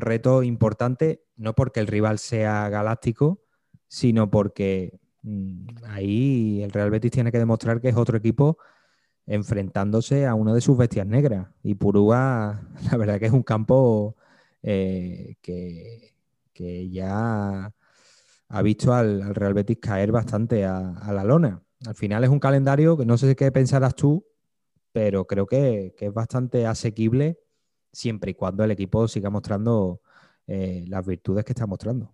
Speaker 2: reto importante, no porque el rival sea galáctico, sino porque ahí el Real Betis tiene que demostrar que es otro equipo enfrentándose a una de sus bestias negras. Ipurúa, *laughs* la verdad que es un campo eh, que, que ya ha visto al, Real Betis caer bastante a, la lona. Al final es un calendario que no sé qué pensarás tú, pero creo que, es bastante asequible siempre y cuando el equipo siga mostrando eh, las virtudes que está mostrando.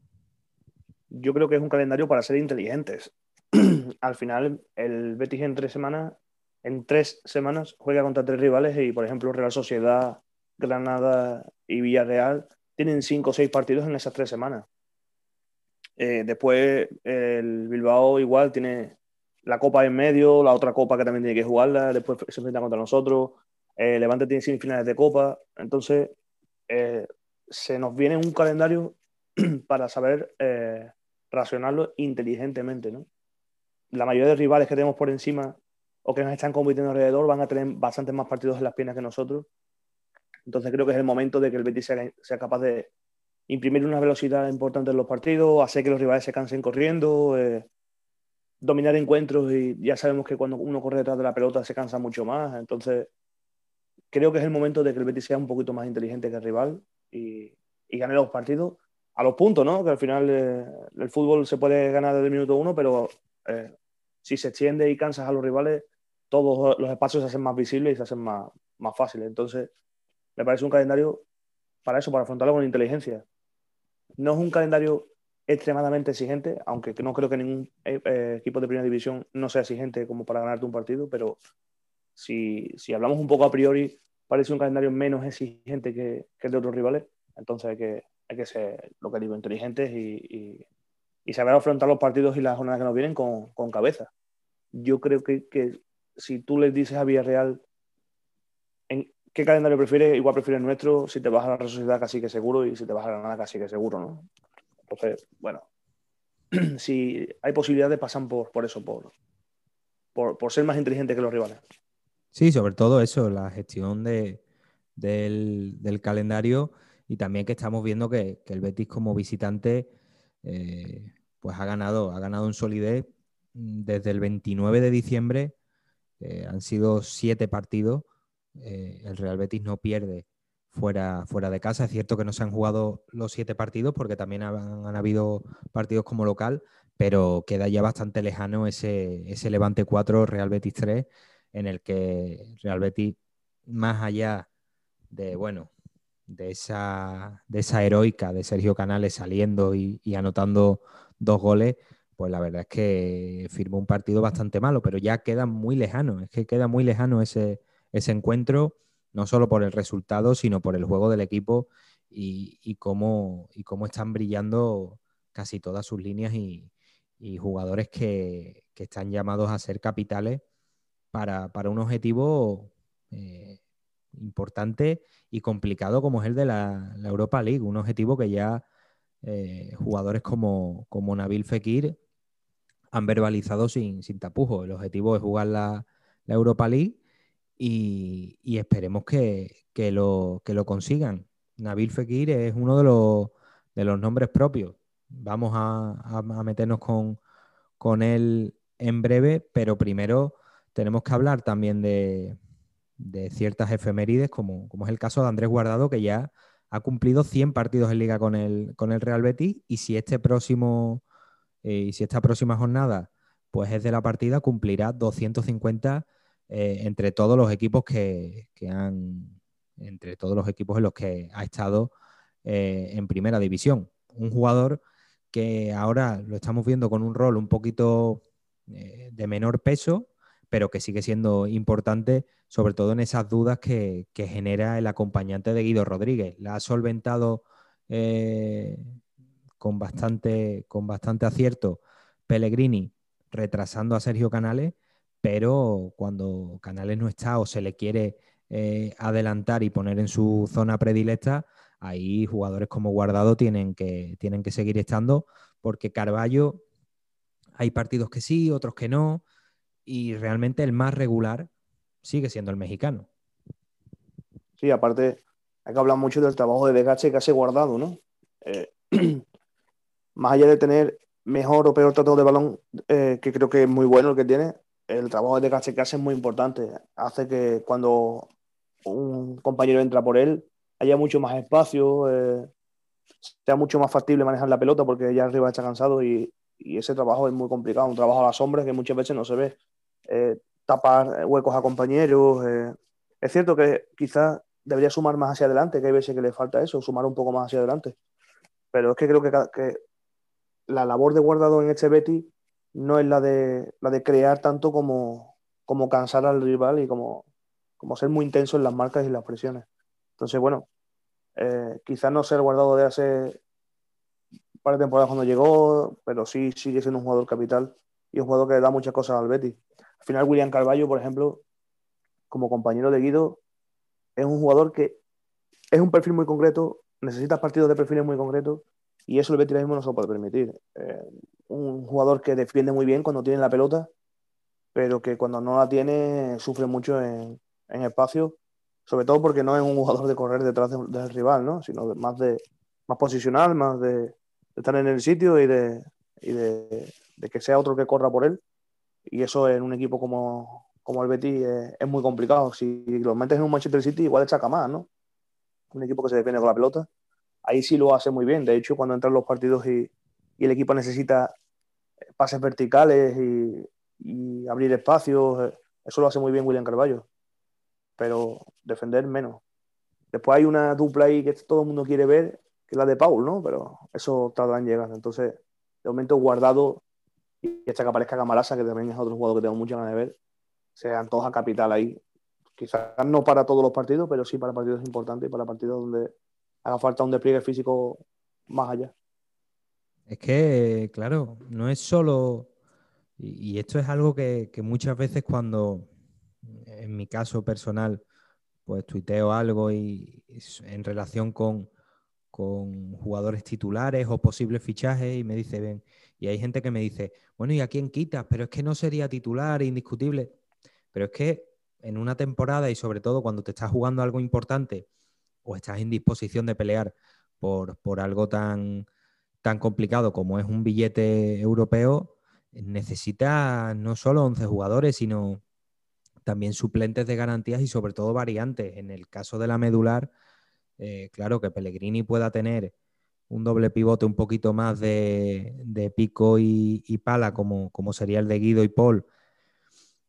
Speaker 3: Yo creo que es un calendario para ser inteligentes. *clears throat* Al final, el Betis en tres semanas, en tres semanas juega contra tres rivales y, por ejemplo, Real Sociedad, Granada y Villarreal tienen cinco o seis partidos en esas tres semanas. Eh, después el Bilbao igual tiene la Copa en medio, la otra Copa que también tiene que jugarla, después se enfrenta contra nosotros, eh, Levante tiene semifinales de Copa, entonces eh, se nos viene un calendario *clears throat* para saber racionarlo inteligentemente. ¿no? La mayoría de rivales que tenemos por encima o que nos están compitiendo alrededor van a tener bastantes más partidos en las piernas que nosotros entonces creo que es el momento de que el Betis sea, capaz de imprimir una velocidad importante en los partidos, hacer que los rivales se cansen corriendo, eh, dominar encuentros y ya sabemos que cuando uno corre detrás de la pelota se cansa mucho más. Entonces creo que es el momento de que el Betis sea un poquito más inteligente que el rival y, gane los partidos a los puntos, ¿no? Que al final eh, el fútbol se puede ganar desde el minuto uno, pero eh, si se extiende y cansas a los rivales, todos los espacios se hacen más visibles y se hacen más, más fáciles. Entonces, me parece un calendario para eso, para afrontarlo con inteligencia. No es un calendario extremadamente exigente, aunque no creo que ningún eh, eh, equipo de primera división no sea exigente como para ganarte un partido, pero si, hablamos un poco a priori, parece un calendario menos exigente que, el de otros rivales. Entonces hay que, hay que ser, lo que digo, inteligentes y, saber afrontar los partidos y las jornadas que nos vienen con, cabeza. Yo creo que, si tú les dices a Villarreal en, ¿Qué calendario prefieres? Igual prefieres nuestro, si te vas a la Real Sociedad casi que seguro y si te vas a Granada casi que seguro, ¿no? Entonces, bueno, *clears throat* si hay posibilidades pasan por, por eso, por, ser más inteligente que los rivales.
Speaker 2: Sí, sobre todo eso, la gestión de, del, calendario y también que estamos viendo que, el Betis como visitante eh, pues ha ganado, ha ganado en solidez desde el 29 de diciembre, eh, han sido siete partidos eh, el Real Betis no pierde fuera, fuera de casa. Es cierto que no se han jugado los siete partidos porque también han, habido partidos como local, pero queda ya bastante lejano ese, ese Levante 4, Real Betis 3, en el que Real Betis, más allá de, bueno, de esa, de esa heroica de Sergio Canales saliendo y, anotando dos goles, pues la verdad es que firmó un partido bastante malo, pero ya queda muy lejano, es que queda muy lejano ese, ese encuentro, no solo por el resultado, sino por el juego del equipo y, cómo, y cómo están brillando casi todas sus líneas y, jugadores que, están llamados a ser capitales para, un objetivo eh, importante y complicado como es el de la, Europa League, un objetivo que ya eh, jugadores como, como Nabil Fekir han verbalizado sin, sin tapujos. El objetivo es jugar la, Europa League y, esperemos que, lo, que, lo, consigan. Nabil Fekir es uno de los, de los nombres propios. Vamos a, meternos con, con, él en breve, pero primero tenemos que hablar también de, de ciertas efemérides, como, como, es el caso de Andrés Guardado, que ya ha cumplido 100 partidos en liga con el, con el Real Betis y si este próximo eh, y si esta próxima jornada pues es de la partida, cumplirá 250 eh, entre todos los equipos que, han, entre todos los equipos en los que ha estado eh, en primera división. Un jugador que ahora lo estamos viendo con un rol un poquito de menor peso, pero que sigue siendo importante, sobre todo en esas dudas que, genera el acompañante de Guido Rodríguez. La ha solventado con bastante, con bastante acierto Pellegrini retrasando a Sergio Canales, pero cuando Canales no está o se le quiere eh, adelantar y poner en su zona predilecta, ahí jugadores como Guardado tienen que, tienen que seguir estando, porque Carballo hay partidos que sí, otros que no, y realmente el más regular sigue siendo el mexicano.
Speaker 3: Sí, aparte, hay que hablar mucho del trabajo de desgaste que hace Guardado, ¿no? Eh, *clears throat* más allá de tener mejor o peor trato de balón, eh, que creo que es muy bueno el que tiene, el trabajo de cache que hace es muy importante. Hace que cuando un compañero entra por él, haya mucho más espacio, eh, sea mucho más factible manejar la pelota porque ya arriba está cansado y, ese trabajo es muy complicado, un trabajo a la sombra que muchas veces no se ve. Eh, tapar huecos a compañeros. es cierto que quizás debería sumar más hacia adelante, que hay veces que le falta eso, sumar un poco más hacia adelante. Pero es que creo que, la labor de guardado en este Betty no es la de, la de crear tanto como, cansar al rival y como, ser muy intenso en las marcas y las presiones. Entonces, bueno, eh, quizás no ser guardado de hace un par de temporadas cuando llegó, pero sí sigue siendo un jugador capital y un jugador que da muchas cosas al Betty. Al final, William Carballo, por ejemplo, como compañero de Guido, es un jugador que es un perfil muy concreto, necesita partidos de perfiles muy concretos y eso el Betis mismo no se lo puede permitir. Eh, un jugador que defiende muy bien cuando tiene la pelota, pero que cuando no la tiene sufre mucho en, espacio, sobre todo porque no es un jugador de correr detrás del rival, ¿no? sino más de más posicional, más de, estar en el sitio y, de, y de, que sea otro que corra por él. Y eso en un equipo como, como el Betis es, muy complicado. Si lo metes en un Manchester City, igual echa más, ¿no? Un equipo que se defiende con la pelota ahí sí lo hace muy bien. De hecho, cuando entran los partidos y, el equipo necesita pases verticales y, abrir espacios, eh, eso lo hace muy bien William Carballo. Pero defender menos. Después hay una dupla ahí que todo el mundo quiere ver, que es la de Paul, ¿no? Pero eso tarda en. Entonces, de momento guardado y hasta que aparezca Camarasa, que también es otro jugador que tengo mucha ganas de ver, sean todos a capital ahí. Quizás no para todos los partidos, pero sí para partidos importantes y para partidos donde haga falta un despliegue físico más allá.
Speaker 2: Es que, claro, no es solo, y esto es algo que, muchas veces cuando, en mi caso personal, pues tuiteo algo y en relación con, jugadores titulares o posibles fichajes y me dice, ven, y hay gente que me dice, bueno, ¿y a quién quitas? Pero es que no sería titular, indiscutible. Pero es que en una temporada y sobre todo cuando te estás jugando algo importante o estás en disposición de pelear por, por algo tan, tan complicado como es un billete europeo, necesitas no solo 11 jugadores, sino también suplentes de garantías y sobre todo variantes. En el caso de la medular, eh, claro que Pellegrini pueda tener un doble pivote un poquito más de, pico y, pala, como, como, sería el de Guido y Paul,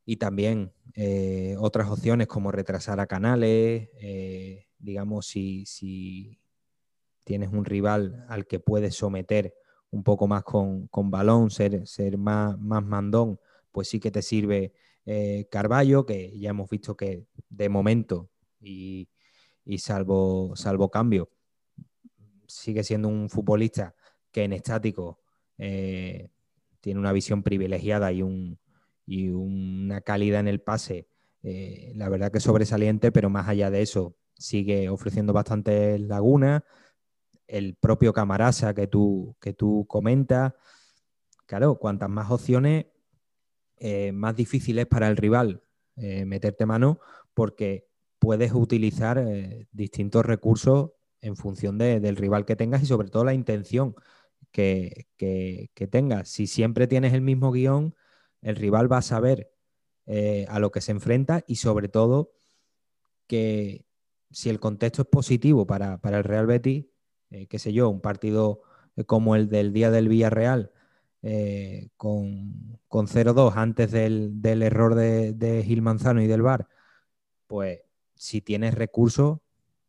Speaker 2: y también eh, otras opciones como retrasar a Canales, eh, digamos, si, tienes un rival al que puedes someter un poco más con, balón, ser, ser más, más, mandón, pues sí que te sirve eh, Carballo, que ya hemos visto que de momento y, salvo, salvo cambio, sigue siendo un futbolista que en estático eh, tiene una visión privilegiada y, un, y una calidad en el pase, eh, la verdad que sobresaliente, pero más allá de eso, sigue ofreciendo bastantes lagunas. El propio Camarasa que tú, que tú comentas, claro, cuantas más opciones, eh, más difícil es para el rival meterte mano porque puedes utilizar eh, distintos recursos en función del rival que tengas y sobre todo la intención que, que, tengas. Si siempre tienes el mismo guion, el rival va a saber a lo que se enfrenta y sobre todo que si el contexto es positivo para, para el Real Betis, qué sé yo, un partido como el del día del Villarreal, eh, con, con 0-2 antes del, error de, Gil Manzano y del VAR, pues si tienes recursos,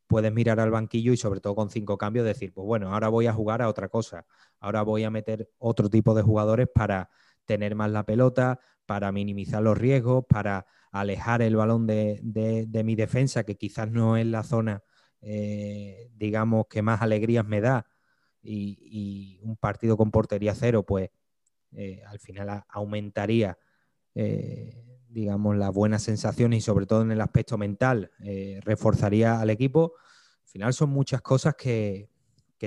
Speaker 2: puedes mirar al banquillo y sobre todo con cinco cambios decir, pues bueno, ahora voy a jugar a otra cosa, ahora voy a meter otro tipo de jugadores para tener más la pelota, para minimizar los riesgos, para alejar el balón de, mi defensa, que quizás no es la zona, eh, digamos, que más alegrías me da, y, un partido con portería cero, pues eh, al final aumentaría, eh, digamos, las buenas sensaciones y sobre todo en el aspecto mental, eh, reforzaría al equipo. Al final son muchas cosas que,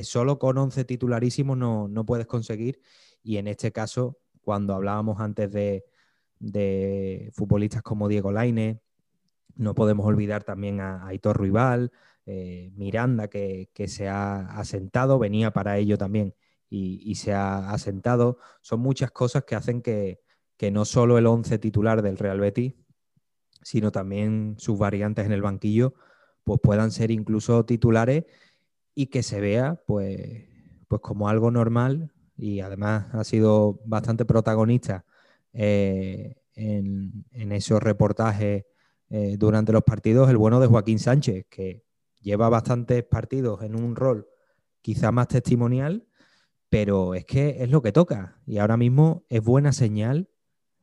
Speaker 2: solo con 11 titularísimos no, puedes conseguir y en este caso, cuando hablábamos antes de, futbolistas como Diego Laine, no podemos olvidar también a, Aitor Ruibal, Miranda, que, que, se ha asentado, venía para ello también y, se ha asentado. Son muchas cosas que hacen que, no solo el 11 titular del Real Betis, sino también sus variantes en el banquillo, pues puedan ser incluso titulares y que se vea pues, pues como algo normal y además ha sido bastante protagonista eh, en, esos reportajes eh, durante los partidos el bueno de Joaquín Sánchez, que lleva bastantes partidos en un rol quizá más testimonial, pero es que es lo que toca y ahora mismo es buena señal,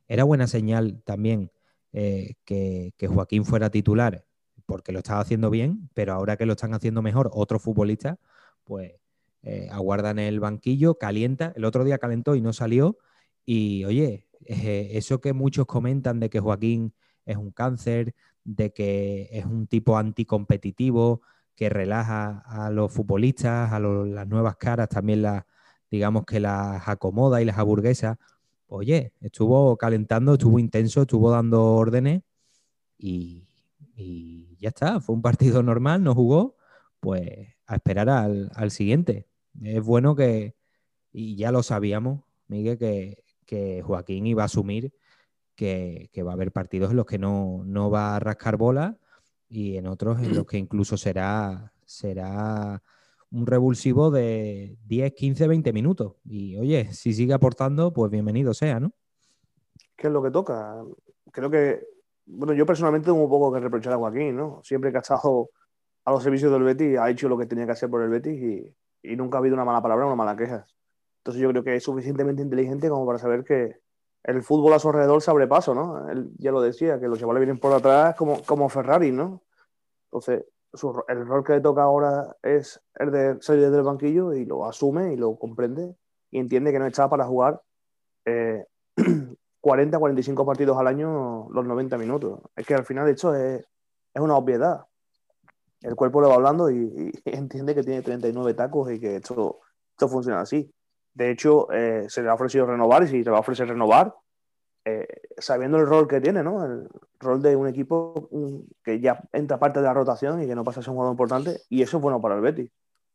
Speaker 2: era buena señal también eh, que, Joaquín fuera titular porque lo estaba haciendo bien, pero ahora que lo están haciendo mejor otros futbolistas, pues eh, aguardan el banquillo, calienta, el otro día calentó y no salió. Y oye, eh, eso que muchos comentan de que Joaquín es un cáncer, de que es un tipo anticompetitivo, que relaja a los futbolistas, a las nuevas caras, también las digamos que las acomoda y las aburguesa, oye, estuvo calentando, estuvo intenso, estuvo dando órdenes y, ya está, fue un partido normal, no jugó, pues a esperar al, siguiente. Es bueno que, y ya lo sabíamos, Miguel, que, Joaquín iba a asumir que, va a haber partidos en los que no, no va a rascar bola y en otros en los que incluso será, será un revulsivo de 10, 15, 20 minutos. Y oye, si sigue aportando, pues bienvenido sea, ¿no?
Speaker 3: ¿Qué es lo que toca? Creo que, bueno, yo personalmente tengo un poco que reprochar a Joaquín, ¿no? Siempre que ha estado a los servicios del Betis, ha hecho lo que tenía que hacer por el Betis y, nunca ha habido una mala palabra, una mala queja. Entonces yo creo que es suficientemente inteligente como para saber que el fútbol a su alrededor se abre paso, ¿no? Él ya lo decía, que los chavales vienen por atrás como, como Ferrari, ¿no? Entonces, el rol que le toca ahora es el de salir del banquillo y lo asume y lo comprende y entiende que no está para jugar 40, eh, *clears throat* 45 partidos al año los 90 minutos. Es que al final esto es, es una obviedad. El cuerpo le va hablando y, *laughs* entiende que tiene 39 tacos y que esto, esto funciona así. De hecho, eh, se le ha ofrecido renovar y si se va a ofrecer renovar, eh, sabiendo el rol que tiene, ¿no? El rol de un equipo que ya entra parte de la rotación y que no pasa a ser un jugador importante, y eso es bueno para el Betis.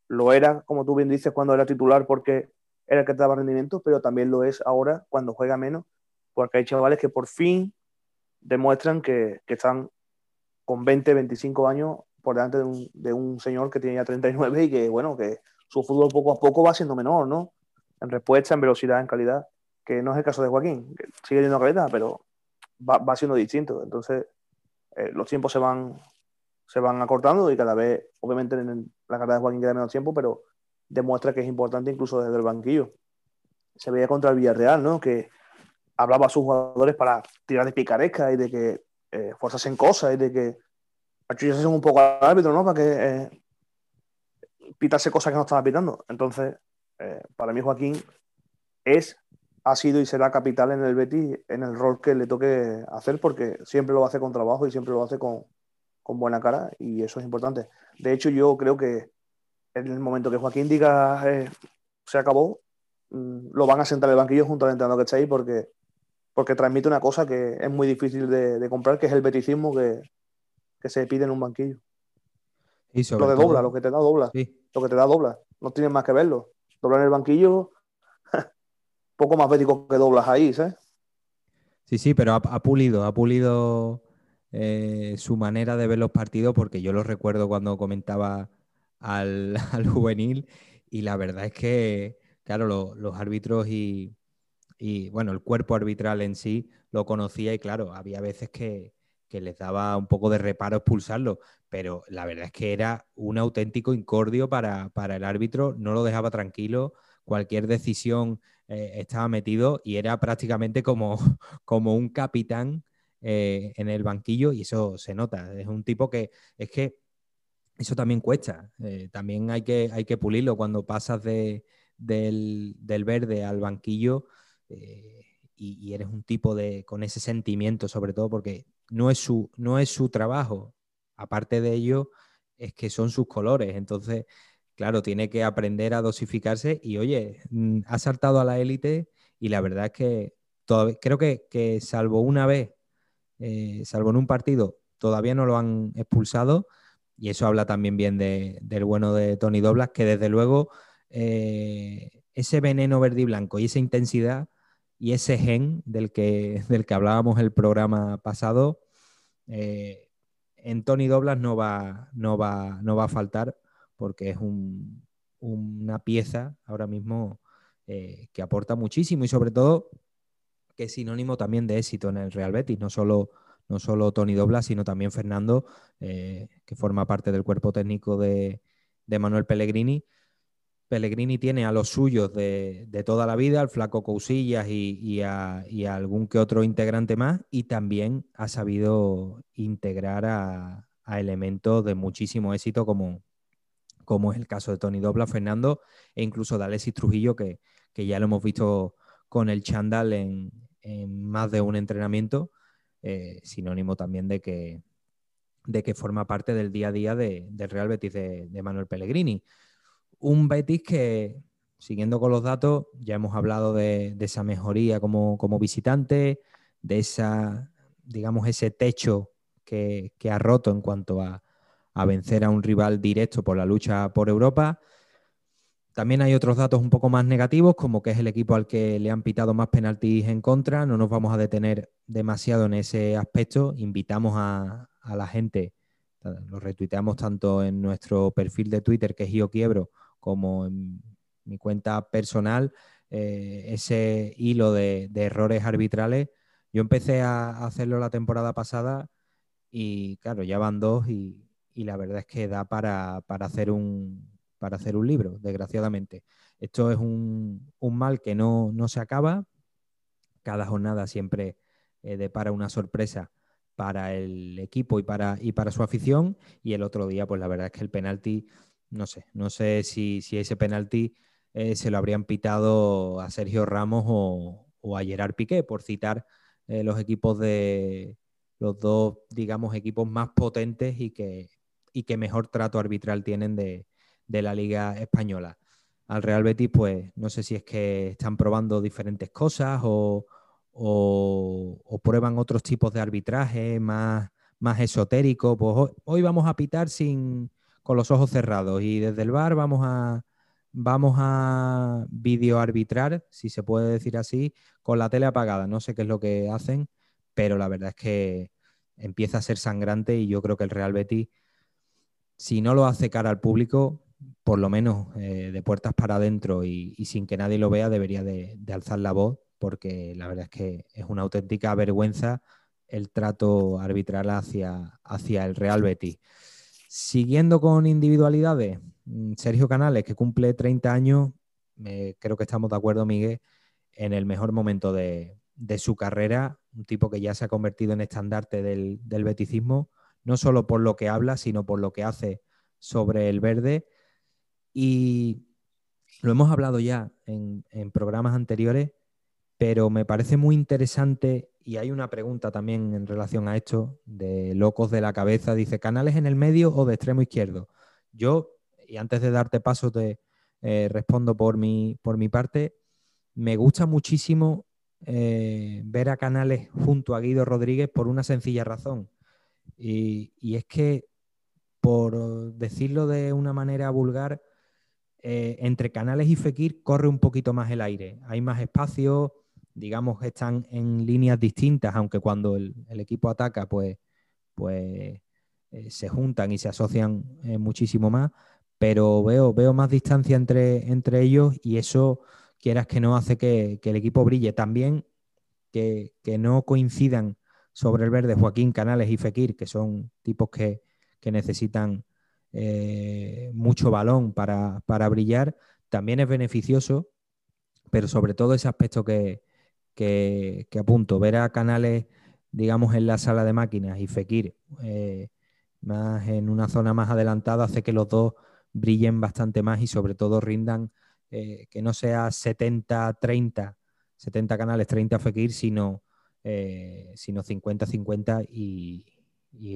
Speaker 3: Lo era, como tú bien dices, cuando era titular porque era el que daba rendimiento, pero también lo es ahora cuando juega menos, porque hay chavales que por fin demuestran que, que están con 20, 25 años por delante de un, de un, señor que tiene ya 39 y que, bueno, que su fútbol poco a poco va siendo menor, ¿no? En respuesta, en velocidad, en calidad que no es el caso de Joaquín, sigue teniendo calidad, pero va, siendo distinto. Entonces, eh, los tiempos se van, se van acortando y cada vez, obviamente, en la carrera de Joaquín queda menos tiempo, pero demuestra que es importante incluso desde el banquillo. Se veía contra el Villarreal, ¿no? Que hablaba a sus jugadores para tirar de picaresca y de que eh, forzasen cosas y de que achullasen un poco al árbitro, ¿no? Para que eh, pitase cosas que no estaba pitando. Entonces, eh, para mí Joaquín es ha sido y será capital en el Betis en el rol que le toque hacer porque siempre lo hace con trabajo y siempre lo hace con, buena cara y eso es importante. De hecho, yo creo que en el momento que Joaquín diga eh, se acabó, mm, lo van a sentar en el banquillo junto al entrenador que está ahí porque, porque transmite una cosa que es muy difícil de, comprar, que es el beticismo que, se pide en un banquillo.
Speaker 2: Y
Speaker 3: lo de dobla, lo que te da dobla. Lo que te da dobla. No tienes más que verlo. Doblar en el banquillo, poco más bético que doblas ahí, ¿sabes?
Speaker 2: Sí, sí, pero ha, pulido, ha pulido eh, su manera de ver los partidos, porque yo lo recuerdo cuando comentaba *laughs* al, juvenil, y la verdad es que, claro, los árbitros y, bueno, el cuerpo arbitral en sí lo conocía y claro, había veces que, les daba un poco de reparo expulsarlo, pero la verdad es que era un auténtico incordio para el árbitro, no lo dejaba tranquilo, cualquier decisión eh, estaba metido y era prácticamente como, *laughs* como un capitán eh, en el banquillo y eso se nota. Es un tipo que es que eso también cuesta. Eh, también hay que, hay que pulirlo cuando pasas de, del, verde al banquillo y, eres un tipo de, con ese sentimiento, sobre todo porque no es su, no es su trabajo. Aparte de ello, es que son sus colores. Entonces, claro, tiene que aprender a dosificarse y oye, mm, ha saltado a la élite y la verdad es que creo que, salvo una vez, eh, salvo en un partido, todavía no lo han expulsado y eso habla también bien del bueno de Tony Doblas, que desde luego eh, ese veneno verde y blanco y esa intensidad y ese gen del que, *laughs* del que hablábamos el programa pasado, eh, en Tony Doblas no va, no, va, no va a faltar porque es una pieza ahora mismo eh, que aporta muchísimo y sobre todo que es sinónimo también de éxito en el Real Betis, no solo, no solo Tony Dobla, sino también Fernando, eh, que forma parte del cuerpo técnico de, Manuel Pellegrini. Pellegrini tiene a los suyos de, toda la vida, al flaco Cousillas y, a, algún que otro integrante más, y también ha sabido integrar a, a elementos de muchísimo éxito como, como es el caso de Tony Dobla, Fernando e incluso de Alexis Trujillo, que, ya lo hemos visto con el Chandal en, más de un entrenamiento, eh, sinónimo también de que, de que forma parte del día a día del Real Betis de, Manuel Pellegrini. Un Betis que, siguiendo con los datos, ya hemos hablado de, esa mejoría como, visitante, de esa, digamos, ese techo que ha roto en cuanto a, a vencer a un rival directo por la lucha por Europa. También hay otros datos un poco más negativos, como que es el equipo al que le han pitado más penaltis en contra. No nos vamos a detener demasiado en ese aspecto. Invitamos a, la gente, lo retuiteamos tanto en nuestro perfil de Twitter, que es Yo Quiebro, como en mi cuenta personal, eh, ese hilo de, errores arbitrales. Yo empecé a hacerlo la temporada pasada y claro, ya van dos y, y la verdad es que da para, hacer, un, para hacer un libro, desgraciadamente. Esto es un, mal que no, se acaba. Cada jornada siempre eh, depara una sorpresa para el equipo y para, y para su afición. Y el otro día, pues la verdad es que el penalti, no sé, no sé si, ese penalti eh, se lo habrían pitado a Sergio Ramos o, a Gerard Piqué, por citar eh, los equipos de los dos, digamos, equipos más potentes y que, y que mejor trato arbitral tienen de, la Liga Española. Al Real Betis, pues no sé si es que están probando diferentes cosas o, prueban otros tipos de arbitraje más, más esotérico. Pues hoy, vamos a pitar sin, con los ojos cerrados y desde el bar vamos a, vamos a videoarbitrar, si se puede decir así, con la tele apagada. No sé qué es lo que hacen, pero la verdad es que empieza a ser sangrante y yo creo que el Real Betis si no lo hace cara al público, por lo menos eh, de puertas para adentro y, sin que nadie lo vea, debería de, alzar la voz, porque la verdad es que es una auténtica vergüenza el trato arbitral hacia, hacia el Real Betis. Siguiendo con individualidades, mm, Sergio Canales, que cumple 30 años, creo que estamos de acuerdo, Miguel, en el mejor momento de, su carrera, un tipo que ya se ha convertido en estandarte del, del beticismo no solo por lo que habla, sino por lo que hace sobre el verde. Y lo hemos hablado ya en, programas anteriores, pero me parece muy interesante y hay una pregunta también en relación a esto de locos de la cabeza. Dice, ¿canales en el medio o de extremo izquierdo? Yo, y antes de darte paso, te eh, respondo por mi, por mi parte. me gusta muchísimo eh, ver a Canales junto a Guido Rodríguez por una sencilla razón. Y, es que, por decirlo de una manera vulgar, eh, entre Canales y Fekir corre un poquito más el aire. Hay más espacio, digamos, están en líneas distintas, aunque cuando el, equipo ataca, pues, pues eh, se juntan y se asocian muchísimo más. Pero veo, veo más distancia entre, entre ellos y eso quieras que no hace que, el equipo brille. También que, no coincidan sobre el verde Joaquín Canales y Fekir, que son tipos que, necesitan eh, mucho balón para, brillar, también es beneficioso, pero sobre todo ese aspecto que, que, apunto, ver a Canales, digamos, en la sala de máquinas y Fekir eh, más en una zona más adelantada hace que los dos brillen bastante más y sobre todo rindan eh, que no sea 70-30, 70 canales, 30 Fekir, sino, eh, sino 50-50 y,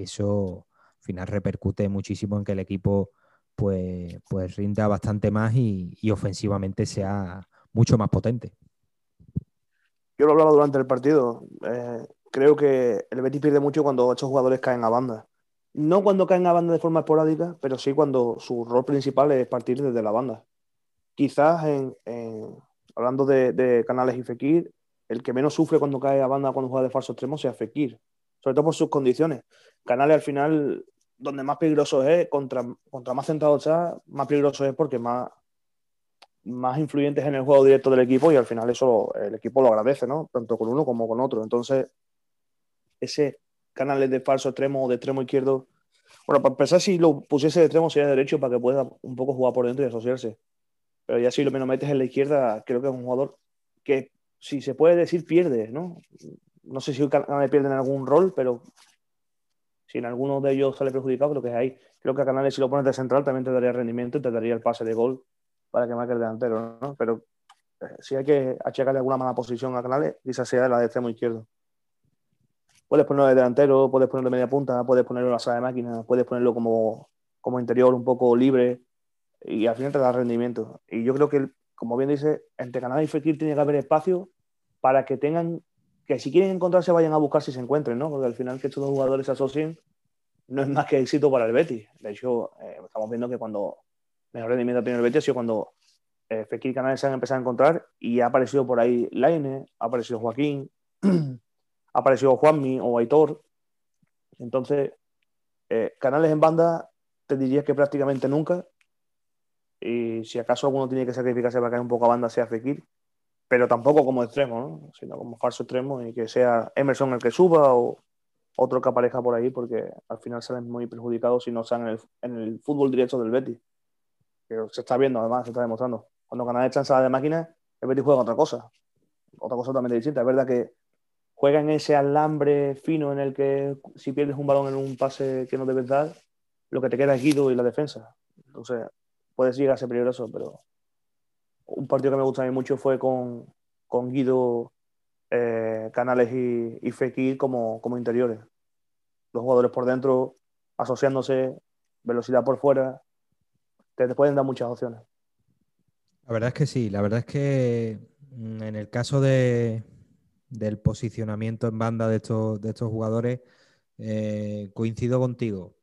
Speaker 2: eso al final repercute muchísimo en que el equipo pues, pues rinda bastante más y, ofensivamente sea mucho más potente.
Speaker 3: Yo lo hablaba durante el partido. Eh, creo que el Betis pierde mucho cuando estos jugadores caen a banda. No cuando caen a banda de forma esporádica, pero sí cuando su rol principal es partir desde la banda quizás en, hablando de, Canales y Fekir, el que menos sufre cuando cae a banda cuando juega de falso extremo sea Fekir, sobre todo por sus condiciones. Canales al final, donde más peligroso es, contra, contra más centrado está, más peligroso es porque más, más influyentes en el juego directo del equipo y al final eso el equipo lo agradece, ¿no? Tanto con uno como con otro. Entonces, ese Canales de falso extremo o de extremo izquierdo, bueno, para empezar, si lo pusiese de extremo sería derecho para que pueda un poco jugar por dentro y asociarse pero ya si lo menos metes en la izquierda, creo que es un jugador que, si se puede decir, pierde, ¿no? No sé si Canales pierde en algún rol, pero si en alguno de ellos sale perjudicado, creo que es ahí. Creo que Canales, si lo pones de central, también te daría rendimiento y te daría el pase de gol para que marque el delantero, ¿no? Pero eh, si hay que achacarle alguna mala posición a Canales, quizás sea la de extremo izquierdo. Puedes ponerlo de delantero, puedes ponerlo de media punta, puedes ponerlo en la sala de máquina, puedes ponerlo como, como interior un poco libre, y al final te da rendimiento. Y yo creo que, como bien dice, entre Canadá y Fekir tiene que haber espacio para que tengan, que si quieren encontrarse vayan a buscar si se encuentren, ¿no? Porque al final que estos dos jugadores se asocien no es más que éxito para el Betis. De hecho, eh, estamos viendo que cuando mejor rendimiento tenido el Betis ha sido cuando eh, Fekir y Canales se han empezado a encontrar y ha aparecido por ahí Laine, ha aparecido Joaquín, *clears throat* ha aparecido Juanmi o Aitor. Entonces, eh, Canales en banda te diría que prácticamente nunca, y si acaso alguno tiene que sacrificarse para caer un poco a banda, sea Fekir, pero tampoco como extremo, ¿no? sino como falso extremo y que sea Emerson el que suba o otro que aparezca por ahí, porque al final salen muy perjudicados si no están en el, en el fútbol directo del Betis. Pero se está viendo, además, se está demostrando. Cuando Canadá sala de máquina, el Betis juega otra cosa, otra cosa totalmente distinta. Es verdad que juega en ese alambre fino en el que si pierdes un balón en un pase que no debes dar, lo que te queda es Guido y la defensa. Entonces, puede llegar a ser peligroso, pero un partido que me gusta a mí mucho fue con, con Guido, eh, Canales y, y Fekir como, como interiores. Los jugadores por dentro asociándose, velocidad por fuera, te, pueden dar muchas opciones.
Speaker 2: La verdad es que sí, la verdad es que mm, en el caso de, del posicionamiento en banda de estos, de estos jugadores, eh, coincido contigo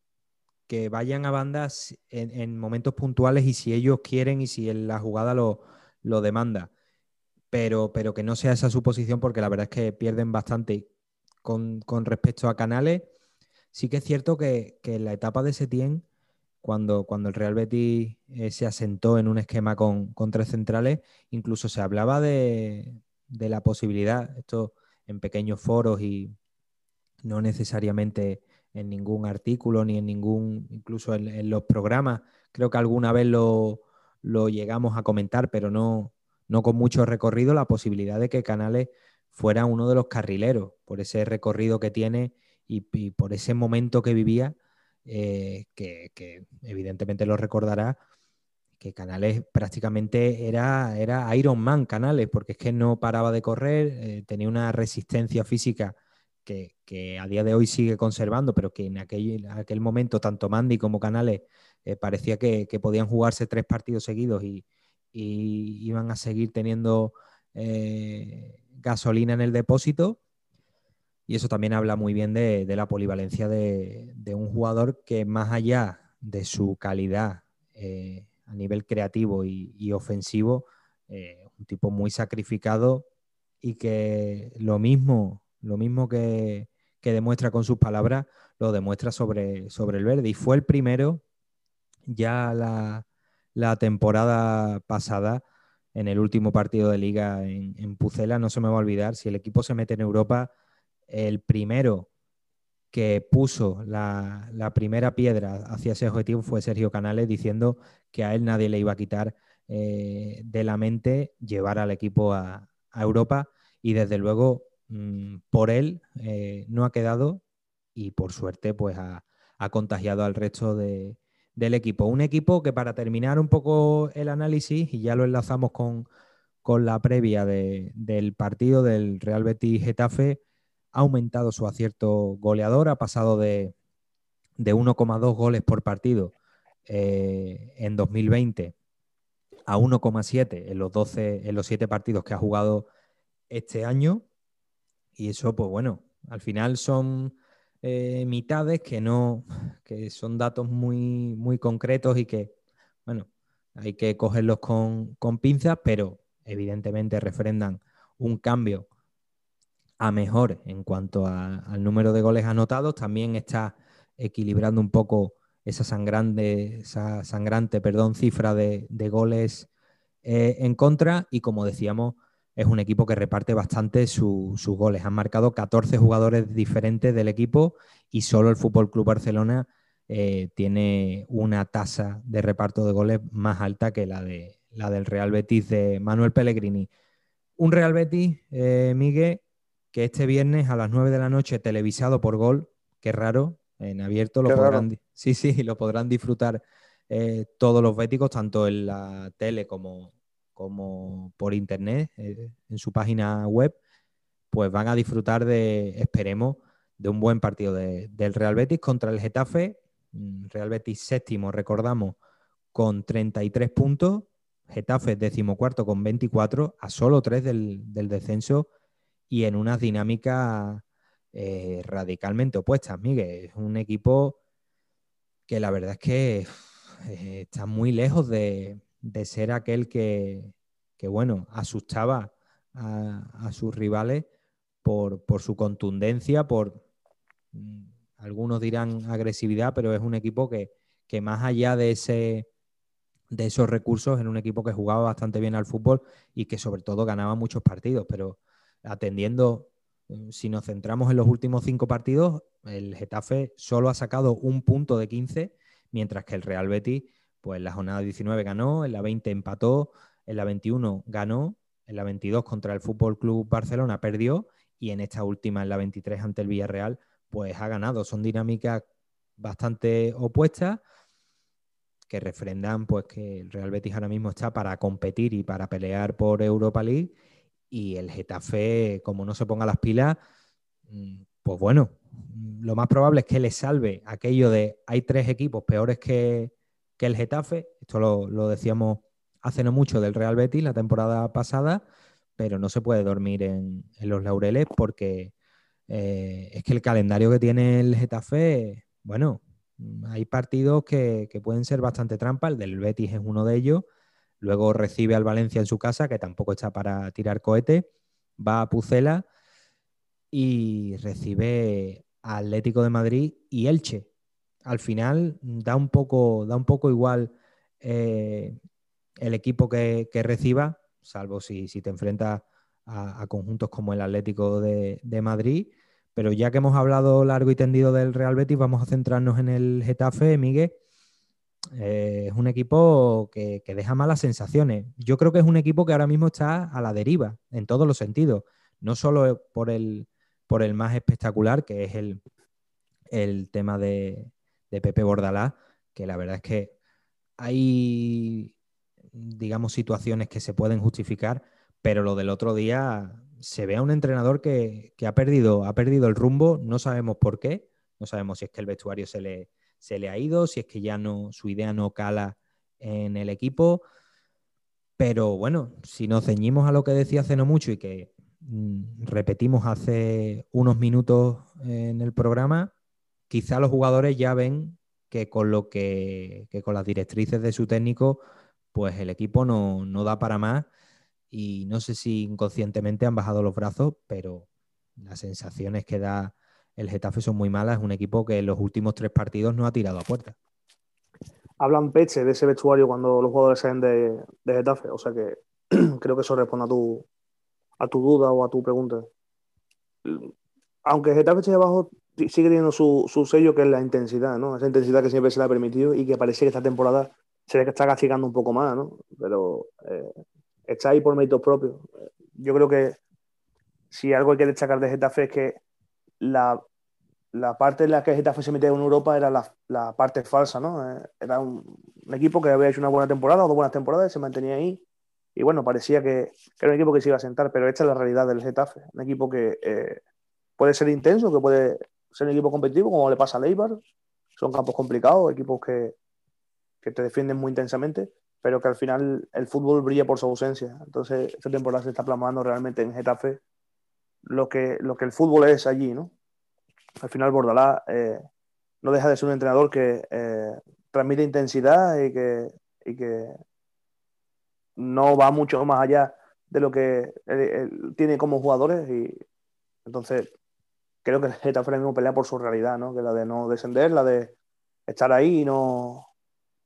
Speaker 2: que vayan a bandas en, momentos puntuales y si ellos quieren y si la jugada lo, demanda. Pero, pero, que no sea esa su posición porque la verdad es que pierden bastante con, respecto a Canales. Sí que es cierto que, en la etapa de Setién, cuando, cuando el Real Betis eh, se asentó en un esquema con, tres centrales, incluso se hablaba de, de la posibilidad, esto en pequeños foros y no necesariamente en ningún artículo ni en ningún, incluso en, los programas. Creo que alguna vez lo, llegamos a comentar, pero no, no con mucho recorrido, la posibilidad de que Canales fuera uno de los carrileros por ese recorrido que tiene y, por ese momento que vivía, eh, que, evidentemente lo recordará, que Canales prácticamente era, era Iron Man Canales, porque es que no paraba de correr, eh, tenía una resistencia física que, a día de hoy sigue conservando, pero que en aquel, aquel momento tanto Mandy como Canales eh, parecía que, podían jugarse tres partidos seguidos y, iban a seguir teniendo eh, gasolina en el depósito. Y eso también habla muy bien de, la polivalencia de, un jugador que más allá de su calidad eh, a nivel creativo y, ofensivo, un tipo muy sacrificado y que lo mismo, lo mismo que, demuestra con sus palabras, lo demuestra sobre, sobre el verde. Y fue el primero ya la, temporada pasada, en el último partido de liga en, en, Pucela, no se me va a olvidar, si el equipo se mete en Europa, el primero que puso la, primera piedra hacia ese objetivo fue Sergio Canales, diciendo que a él nadie le iba a quitar eh, de la mente llevar al equipo a, Europa y desde luego mm, por él eh, no ha quedado y por suerte pues ha, contagiado al resto de, del equipo. Un equipo que para terminar un poco el análisis, y ya lo enlazamos con, la previa del partido del Real Betis Getafe, ha aumentado su acierto goleador, ha pasado de, 1,2 goles por partido eh, en 2020 a 1,7 en los 12, en los 7 partidos que ha jugado este año. Y eso, pues bueno, al final son eh, mitades que no, *laughs* que son datos muy, muy concretos y que, bueno, hay que cogerlos con, con pinzas, pero evidentemente refrendan un cambio a mejor en cuanto al número de goles anotados. También está equilibrando un poco esa sangrante, esa sangrante perdón, cifra de, goles eh, en contra. Y como decíamos, es un equipo que reparte bastante sus goles. Han marcado 14 jugadores diferentes del equipo y solo el Fútbol Club Barcelona eh, tiene una tasa de reparto de goles más alta que la, de, la del Real Betis de Manuel Pellegrini. Un Real Betis, eh, Miguel, que este viernes a las 9 de la noche, televisado por Gol, qué raro, en abierto, lo podrán, sí, sí, *laughs* lo podrán disfrutar eh, todos los béticos, tanto en la tele como, como por internet, eh, en su página web, pues van a disfrutar de, esperemos, de un buen partido del Real Betis contra el Getafe. Mm, Real Betis séptimo, recordamos, con 33 puntos. Getafe decimocuarto con 24, a solo 3 del, descenso y en unas dinámicas eh, radicalmente opuestas. Miguel, es un equipo que la verdad es que eh, está muy lejos de, ser aquel que, bueno, asustaba a, sus rivales por, su contundencia, por mm, algunos dirán agresividad, pero es un equipo que, que más allá de ese de esos recursos, era un equipo que jugaba bastante bien al fútbol y que sobre todo ganaba muchos partidos, pero atendiendo, eh, si nos centramos en los últimos cinco partidos, el Getafe solo ha sacado un punto de 15, mientras que el Real Betis, pues en la jornada 19 ganó, en la 20 empató, en la 21 ganó, en la 22 contra el Fútbol Club Barcelona perdió y en esta última, en la 23 ante el Villarreal, pues ha ganado. Son dinámicas bastante opuestas que refrendan pues que el Real Betis ahora mismo está para competir y para pelear por Europa League y el Getafe, como no se ponga las pilas, mm, pues bueno, lo más probable es que le salve aquello de hay tres equipos peores que, el Getafe, esto lo, decíamos hace no mucho del Real Betis la temporada pasada, pero no se puede dormir en, los laureles porque eh, es que el calendario que tiene el Getafe, bueno, hay partidos que, que pueden ser bastante trampa, el del Betis es uno de ellos, Luego recibe al Valencia en su casa, que tampoco está para tirar cohete. Va a Pucela y recibe Atlético de Madrid y Elche. Al final da un poco, da un poco igual eh, el equipo que, reciba, salvo si, te enfrentas a, conjuntos como el Atlético de, Madrid. Pero ya que hemos hablado largo y tendido del Real Betis, vamos a centrarnos en el Getafe, Miguel. Eh, es un equipo que, deja malas sensaciones. Yo creo que es un equipo que ahora mismo está a la deriva en todos los sentidos. No solo por el, por el más espectacular, que es el, el tema de, Pepe Bordalá, que la verdad es que hay, digamos, situaciones que se pueden justificar, pero lo del otro día se ve a un entrenador que, que ha, perdido, ha perdido el rumbo, no sabemos por qué, no sabemos si es que el vestuario se le, se le ha ido, si es que ya no, su idea no cala en el equipo. Pero bueno, si nos ceñimos a lo que decía hace no mucho y que mm, repetimos hace unos minutos en el programa, quizá los jugadores ya ven que con lo que, con las directrices de su técnico, pues el equipo no, no da para más y no sé si inconscientemente han bajado los brazos, pero las sensaciones que da el Getafe son muy malas. Es un equipo que en los últimos tres partidos no ha tirado a puerta
Speaker 3: hablan peche de ese vestuario cuando los jugadores salen de, de Getafe. O sea que *clears throat* creo que eso responde a tu, a tu duda o a tu pregunta. Aunque Getafe esté abajo, sigue teniendo su, su, sello que es la intensidad, ¿no? Esa intensidad que siempre se le ha permitido y que parece que esta temporada se que está castigando un poco más, ¿no? Pero eh, está ahí por méritos propios. Yo creo que si algo hay que destacar de Getafe es que la la parte en la que Getafe se metía en Europa era la, parte falsa, ¿no? Eh, era un, equipo que había hecho una buena temporada o dos buenas temporadas y se mantenía ahí. Y bueno, parecía que, era un equipo que se iba a sentar, pero esta es la realidad del Getafe. Un equipo que eh, puede ser intenso, que puede ser un equipo competitivo, como le pasa a Leibar. Son campos complicados, equipos que, que te defienden muy intensamente, pero que al final el fútbol brilla por su ausencia. Entonces, esta temporada se está plasmando realmente en Getafe lo que, lo que el fútbol es allí, ¿no? al final Bordalá eh, no deja de ser un entrenador que eh, transmite intensidad y que, que, no va mucho más allá de lo que él, tiene como jugadores y entonces creo que está ahora mismo pelea por su realidad, ¿no? que la de no descender, la de estar ahí y no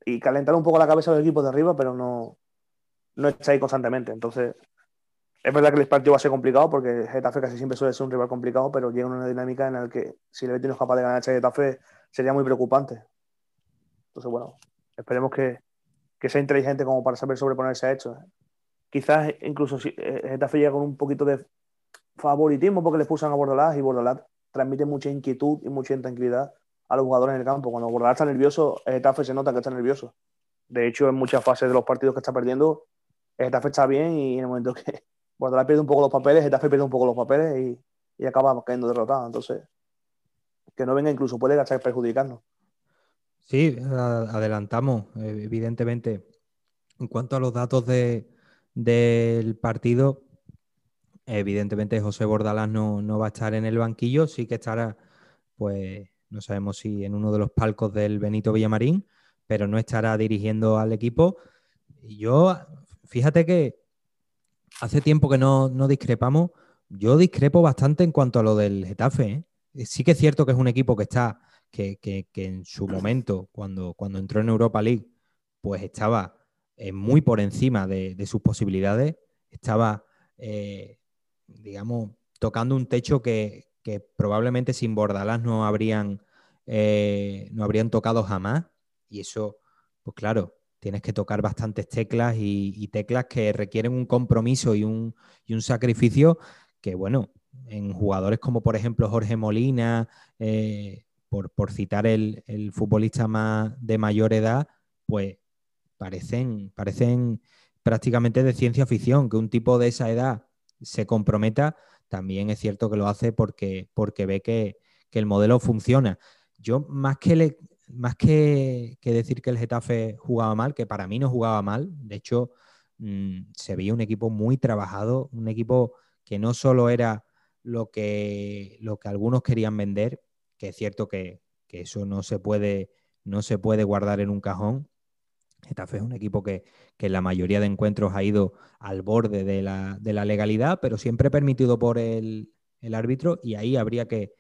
Speaker 3: y calentar un poco la cabeza del equipo de arriba, pero no, no está ahí constantemente. Entonces, es verdad que el partido va a ser complicado porque Getafe casi siempre suele ser un rival complicado, pero llega una dinámica en la que si el Betis no es capaz de ganar a Getafe sería muy preocupante. Entonces, bueno, esperemos que, sea inteligente como para saber sobreponerse a hecho. Quizás incluso si eh, Getafe llega con un poquito de favoritismo porque le expulsan a Bordalás y Bordalás transmite mucha inquietud y mucha intranquilidad a los jugadores en el campo. Cuando Bordalás está nervioso, Getafe se nota que está nervioso. De hecho, en muchas fases de los partidos que está perdiendo, Getafe está bien y en el momento que, *laughs* Guardiola pierde un poco los papeles, Getafe pierde un poco los papeles y, y acaba cayendo derrotado. Entonces, que no venga incluso puede estar perjudicarnos.
Speaker 2: Sí, adelantamos, evidentemente. En cuanto a los datos de, del partido, evidentemente José Bordalás no, no, va a estar en el banquillo, sí que estará, pues no sabemos si en uno de los palcos del Benito Villamarín, pero no estará dirigiendo al equipo. Yo, fíjate que hace tiempo que no, discrepamos. Yo discrepo bastante en cuanto a lo del Getafe. ¿eh? Sí que es cierto que es un equipo que está, que, en su momento, cuando, cuando entró en Europa League, pues estaba eh, muy por encima de, sus posibilidades. Estaba, eh, digamos, tocando un techo que, probablemente sin Bordalás no habrían, no habrían tocado jamás. Y eso, pues claro, tienes que tocar bastantes teclas y, teclas que requieren un compromiso y un, sacrificio que, bueno, en jugadores como por ejemplo Jorge Molina, eh, por, citar el, futbolista más de mayor edad, pues parecen, parecen prácticamente de ciencia ficción, que un tipo de esa edad se comprometa, también es cierto que lo hace porque, porque ve que, que el modelo funciona. Yo más que, le, más que, decir que el Getafe jugaba mal, que para mí no jugaba mal, de hecho mm, se veía un equipo muy trabajado, un equipo que no solo era lo que, lo que algunos querían vender, que es cierto que, eso no se, puede, no se puede guardar en un cajón. Getafe es un equipo que, en la mayoría de encuentros ha ido al borde de la, legalidad, pero siempre permitido por el, árbitro y ahí habría que,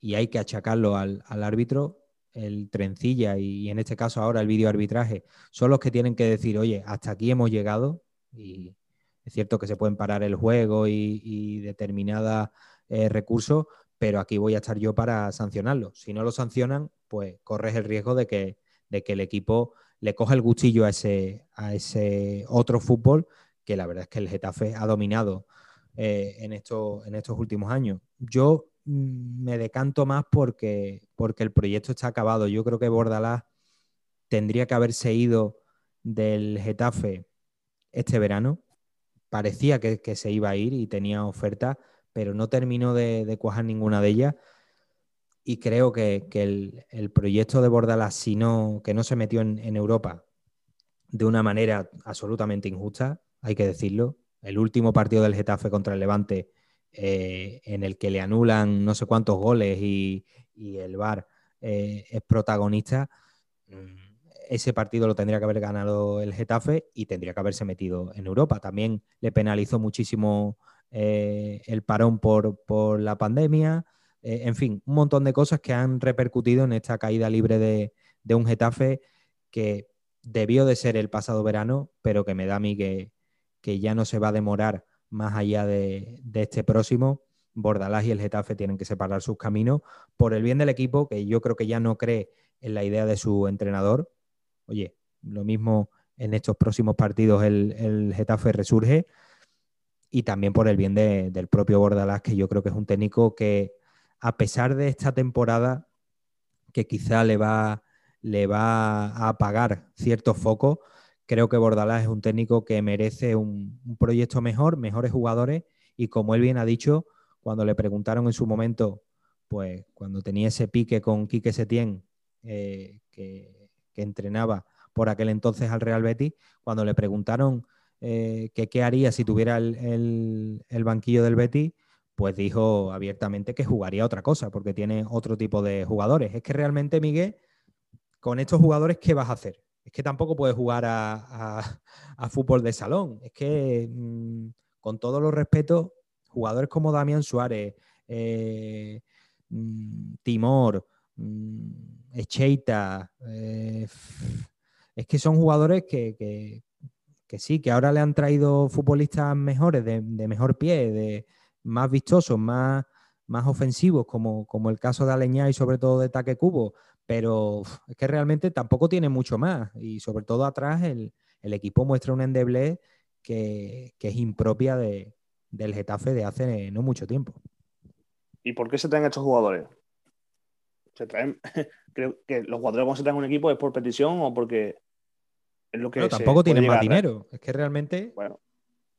Speaker 2: y hay que achacarlo al, al árbitro el trencilla y, en este caso ahora el video arbitraje son los que tienen que decir, oye, hasta aquí hemos llegado y es cierto que se pueden parar el juego y, determinados eh, recursos, pero aquí voy a estar yo para sancionarlo. Si no lo sancionan, pues corres el riesgo de que, de que el equipo le coja el gustillo a ese, a ese otro fútbol que la verdad es que el Getafe ha dominado eh, en, en estos últimos años. Yo Mm, me decanto más porque, porque el proyecto está acabado. Yo creo que Bordalás tendría que haberse ido del Getafe este verano. Parecía que, se iba a ir y tenía oferta, pero no terminó de, cuajar ninguna de ellas. Y creo que, el, proyecto de Bordalás, si no, que no se metió en, Europa, de una manera absolutamente injusta, hay que decirlo. El último partido del Getafe contra el Levante, eh, en el que le anulan no sé cuántos goles y, el VAR eh, es protagonista, mm, ese partido lo tendría que haber ganado el Getafe y tendría que haberse metido en Europa. También le penalizó muchísimo eh, el parón por, la pandemia. En fin, un montón de cosas que han repercutido en esta caída libre de, de un Getafe que debió de ser el pasado verano, pero que me da a mí que, ya no se va a demorar más allá de, este próximo. Bordalás y el Getafe tienen que separar sus caminos por el bien del equipo, que yo creo que ya no cree en la idea de su entrenador. Oye, lo mismo en estos próximos partidos el, Getafe resurge y también por el bien del propio Bordalás, que yo creo que es un técnico que a pesar de esta temporada, que quizá le va le va a apagar ciertos focos. Creo que Bordalás es un técnico que merece un, proyecto mejor, mejores jugadores y como él bien ha dicho, cuando le preguntaron en su momento, pues cuando tenía ese pique con Quique Setién, eh, que, entrenaba por aquel entonces al Real Betis, cuando le preguntaron eh, qué haría si tuviera el, el, banquillo del Betis, pues dijo abiertamente que jugaría otra cosa, porque tiene otro tipo de jugadores. Es que realmente, Miguel, con estos jugadores, ¿qué vas a hacer? Es que tampoco puedes jugar a, fútbol de salón. Es que, mm, con todos los respetos, jugadores como Damián Suárez, eh, mm, Timor, mm, Echeita, eh, es que son jugadores que, sí, que ahora le han traído futbolistas mejores, de, mejor pie, de más vistosos, más, más ofensivos, como, como el caso de Aleñá y sobre todo de Taque Cubo, pero es que realmente tampoco tiene mucho más. Y sobre todo atrás el, equipo muestra una endeble que, es impropia de, del Getafe de hace no mucho tiempo.
Speaker 3: ¿Y por qué se traen estos jugadores? Se traen, *laughs* creo que los jugadores cuando se traen un equipo es por petición o porque
Speaker 2: es lo que... No, tampoco tienen más dinero, es que realmente...
Speaker 3: Bueno,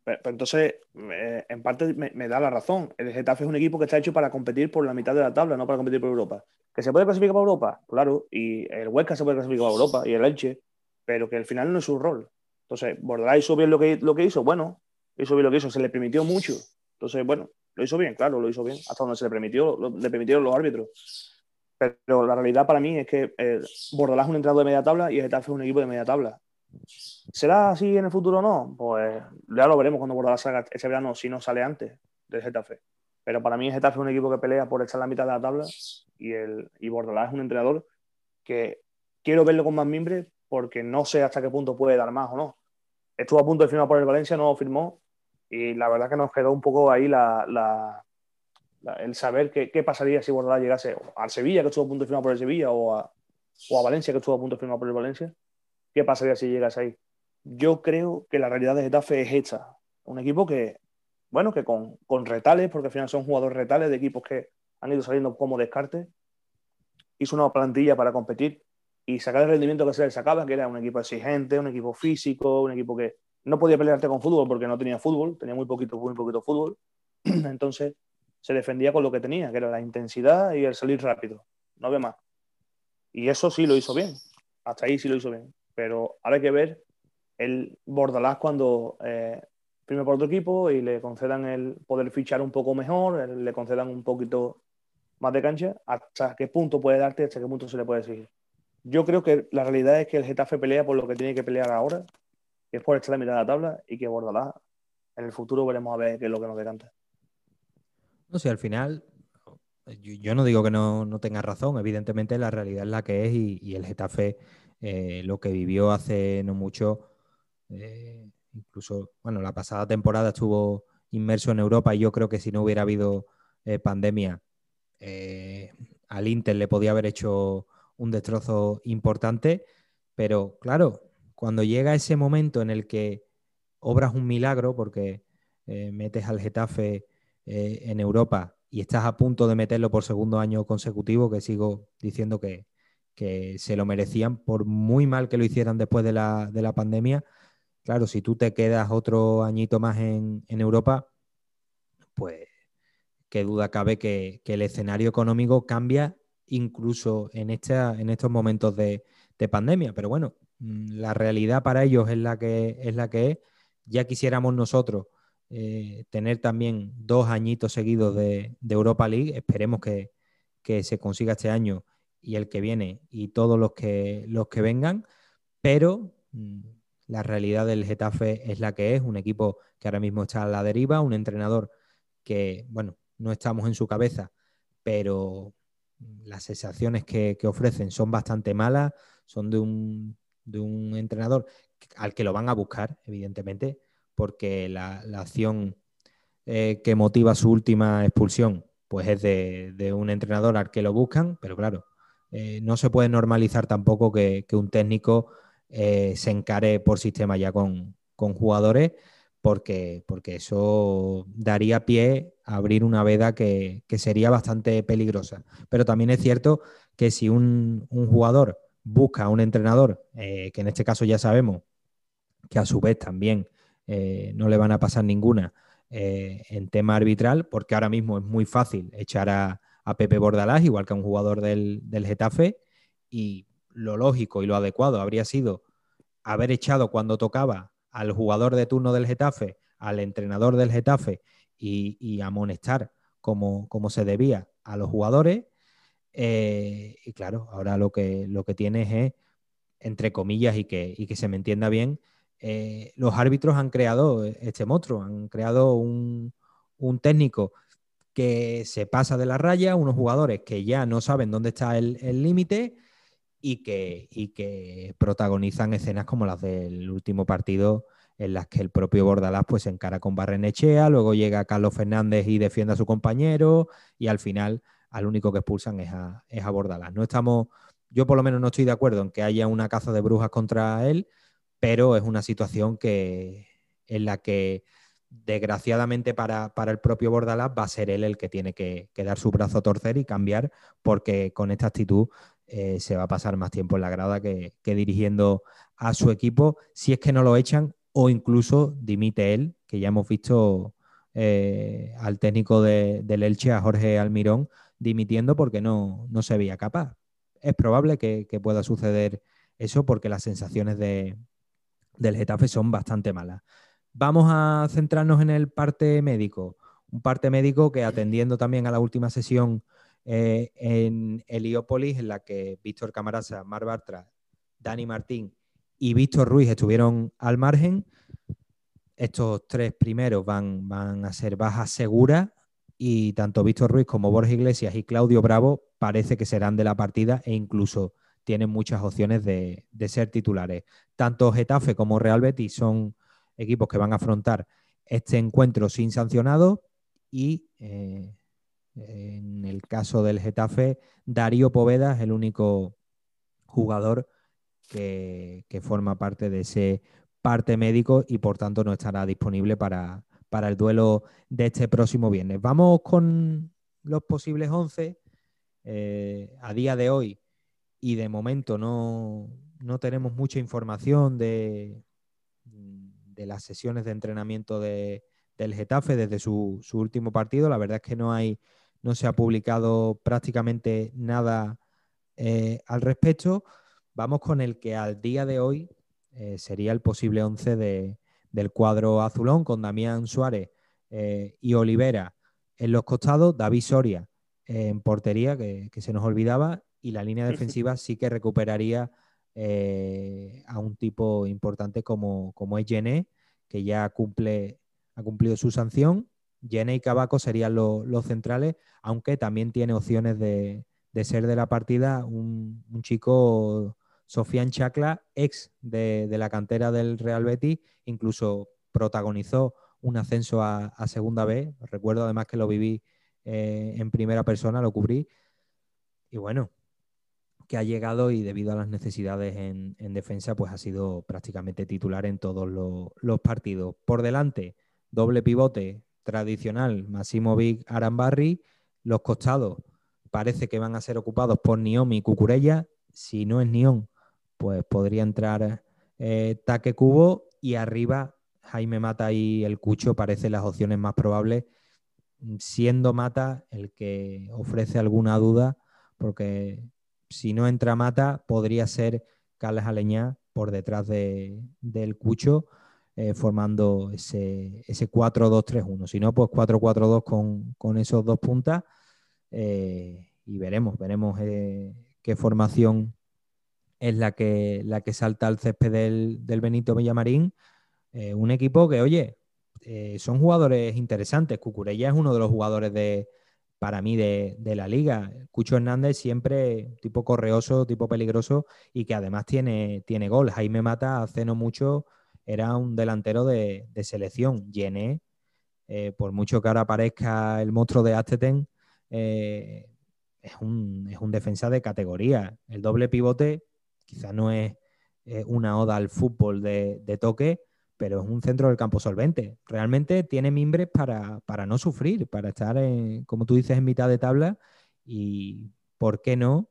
Speaker 3: pero, entonces, eh, en parte me, da la razón. El Getafe es un equipo que está hecho para competir por la mitad de la tabla, no para competir por Europa. ¿Que se puede clasificar para Europa? Claro, y el Huesca se puede clasificar para Europa y el Elche, pero que al final no es su rol. Entonces, Bordalás hizo bien lo que, lo que hizo, bueno, hizo bien lo que hizo, se le permitió mucho. Entonces, bueno, lo hizo bien, claro, lo hizo bien, hasta donde se le permitió, le permitieron los árbitros. Pero la realidad para mí es que eh, es un entrenador de media tabla y el Getafe es un equipo de media tabla. ¿Será así en el futuro o no? Pues ya lo veremos cuando Bordalás salga ese verano, si no sale antes del Getafe. Pero para mí el Getafe es un equipo que pelea por echar la mitad de la tabla y, el, y Bordalás es un entrenador que quiero verlo con más mimbre porque no sé hasta qué punto puede dar más o no. Estuvo a punto de firmar por el Valencia, no firmó y la verdad que nos quedó un poco ahí la, el saber qué, qué, pasaría si Bordalás llegase al Sevilla, que estuvo a punto de firmar por el Sevilla, o a, o a Valencia, que estuvo a punto de firmar por el Valencia ¿Qué pasaría si llegas ahí? Yo creo que la realidad de Getafe es hecha. Un equipo que, bueno, que con, retales, porque al final son jugadores retales de equipos que han ido saliendo como descarte, hizo una plantilla para competir y sacar el rendimiento que se le sacaba, que era un equipo exigente, un equipo físico, un equipo que no podía pelearte con fútbol porque no tenía fútbol, tenía muy poquito, muy poquito fútbol. *clears throat* Entonces se defendía con lo que tenía, que era la intensidad y el salir rápido. No ve más. Y eso sí lo hizo bien. Hasta ahí sí lo hizo bien pero ahora hay que ver el Bordalás cuando eh, firme por otro equipo y le concedan el poder fichar un poco mejor, le concedan un poquito más de cancha, hasta qué punto puede darte, hasta qué punto se le puede seguir. Yo creo que la realidad es que el Getafe pelea por lo que tiene que pelear ahora, que es por echar la mitad de la tabla, y que Bordalás en el futuro veremos a ver qué es lo que nos decanta.
Speaker 2: No sé, al final, yo, no digo que no, no tenga razón, evidentemente la realidad es la que es y el Getafe eh, lo que vivió hace no mucho, eh, incluso, bueno, la pasada temporada estuvo inmerso en Europa y yo creo que si no hubiera habido eh, pandemia, al Inter le podía haber hecho un destrozo importante, pero claro, cuando llega ese momento en el que obras un milagro, porque metes al Getafe en Europa y estás a punto de meterlo por segundo año consecutivo, que sigo diciendo que, que se lo merecían por muy mal que lo hicieran después de la, pandemia. Claro, si tú te quedas otro añito más en, Europa, pues qué duda cabe que, el escenario económico cambia incluso en, esta, en estos momentos de, pandemia. Pero bueno, mm, la realidad para ellos es la que es. La que es. Ya quisiéramos nosotros eh, tener también dos añitos seguidos de, Europa League. Esperemos que, se consiga este año y el que viene y todos los que, los que vengan. Pero mm, la realidad del Getafe es la que es, un equipo que ahora mismo está a la deriva, un entrenador que, bueno, no estamos en su cabeza, pero las sensaciones que, ofrecen son bastante malas, son de un, entrenador al que lo van a buscar, evidentemente, porque la, acción eh, que motiva su última expulsión pues es de, un entrenador al que lo buscan, pero claro, eh, no se puede normalizar tampoco que, un técnico eh, se encare por sistema ya con, con jugadores porque, porque eso daría pie a abrir una veda que, sería bastante peligrosa. Pero también es cierto que si un, jugador busca a un entrenador, eh, que en este caso ya sabemos que a su vez también no le van a pasar ninguna en tema arbitral, porque ahora mismo es muy fácil echar a, Pepe Bordalás, igual que a un jugador del, del Getafe, y lo lógico y lo adecuado habría sido haber echado cuando tocaba al jugador de turno del Getafe, al entrenador del Getafe y, amonestar como, como, se debía a los jugadores. Eh, y claro, ahora lo que, lo que tienes es, entre comillas, y que, que se me entienda bien, eh, los árbitros han creado este monstruo, han creado un, técnico que se pasa de la raya, unos jugadores que ya no saben dónde está el límite y que, y que protagonizan escenas como las del último partido en las que el propio Bordalás pues se encara con Barrenechea, luego llega Carlos Fernández y defiende a su compañero y al final al único que expulsan es a, es a Bordalás. No estamos, yo por lo menos no estoy de acuerdo en que haya una caza de brujas contra él, pero es una situación que, en la que desgraciadamente para, el propio Bordalás va a ser él el que tiene que, que, dar su brazo a torcer y cambiar, porque con esta actitud eh, se va a pasar más tiempo en la grada que, dirigiendo a su equipo, si es que no lo echan o incluso dimite él, que ya hemos visto eh, al técnico del Elche, a Jorge Almirón, dimitiendo porque no, se veía capaz. Es probable que, pueda suceder eso porque las sensaciones de, del Getafe son bastante malas. Vamos a centrarnos en el parte médico. Un parte médico que atendiendo también a la última sesión eh, en Heliópolis, en la que Víctor Camarasa, Mar Bartra, Dani Martín y Víctor Ruiz estuvieron al margen. Estos tres primeros van, a ser bajas seguras y tanto Víctor Ruiz como Borja Iglesias y Claudio Bravo parece que serán de la partida e incluso tienen muchas opciones de, ser titulares. Tanto Getafe como Real Betis son equipos que van a afrontar este encuentro sin sancionado y eh, en el caso del Getafe, Darío Poveda es el único jugador que, forma parte de ese parte médico y por tanto no estará disponible para, el duelo de este próximo viernes. Vamos con los posibles 11. Eh, a día de hoy y de momento no, tenemos mucha información de, de, las sesiones de entrenamiento del Getafe desde su, su, último partido. La verdad es que no hay no se ha publicado prácticamente nada eh, al respecto. Vamos con el que al día de hoy eh, sería el posible 11 del cuadro azulón, con Damián Suárez eh, y Olivera en los costados, David Soria en portería, que, se nos olvidaba, y la línea defensiva sí que recuperaría a un tipo importante como, como es Gené, que ya cumple, ha cumplido su sanción Yene y Cabaco serían los centrales, aunque también tiene opciones de, ser de la partida un, chico, Sofian Chacla, ex de, la cantera del Real Betis, incluso protagonizó un ascenso a, segunda B. Recuerdo además que lo viví eh, en primera persona, lo cubrí. Y bueno, que ha llegado y debido a las necesidades en, defensa, pues ha sido prácticamente titular en todos los, partidos. Por delante, doble pivote, tradicional, Massimovic, Arambarri. Los costados parece que van a ser ocupados por Niom y Cucurella. Si no es Niom, pues podría entrar eh, Taque Cubo y arriba Jaime Mata y el Cucho parecen las opciones más probables, siendo Mata el que ofrece alguna duda, porque si no entra Mata podría ser Carles Aleñá, por detrás de, del Cucho, eh, formando ese, ese 4-2-3-1. Si no, pues 4-4-2 con, con, esos dos puntas. Eh, y veremos, veremos eh, qué formación es la que, la que salta al césped del, del Benito Villamarín. un equipo que, oye, son jugadores interesantes. Cucurella es uno de los jugadores de, para mí de, la liga. Cucho Hernández siempre tipo correoso, tipo peligroso y que además tiene, tiene gol. Jaime Mata hace no mucho era un delantero de, selección. Llené, eh, por mucho que ahora aparezca el monstruo de Asteten, eh, es, un, defensa de categoría. El doble pivote quizás no es una oda al fútbol de, de toque, pero es un centro del campo solvente. Realmente tiene mimbres para, no sufrir, para estar, como tú dices, en mitad de tabla y, ¿por qué no?,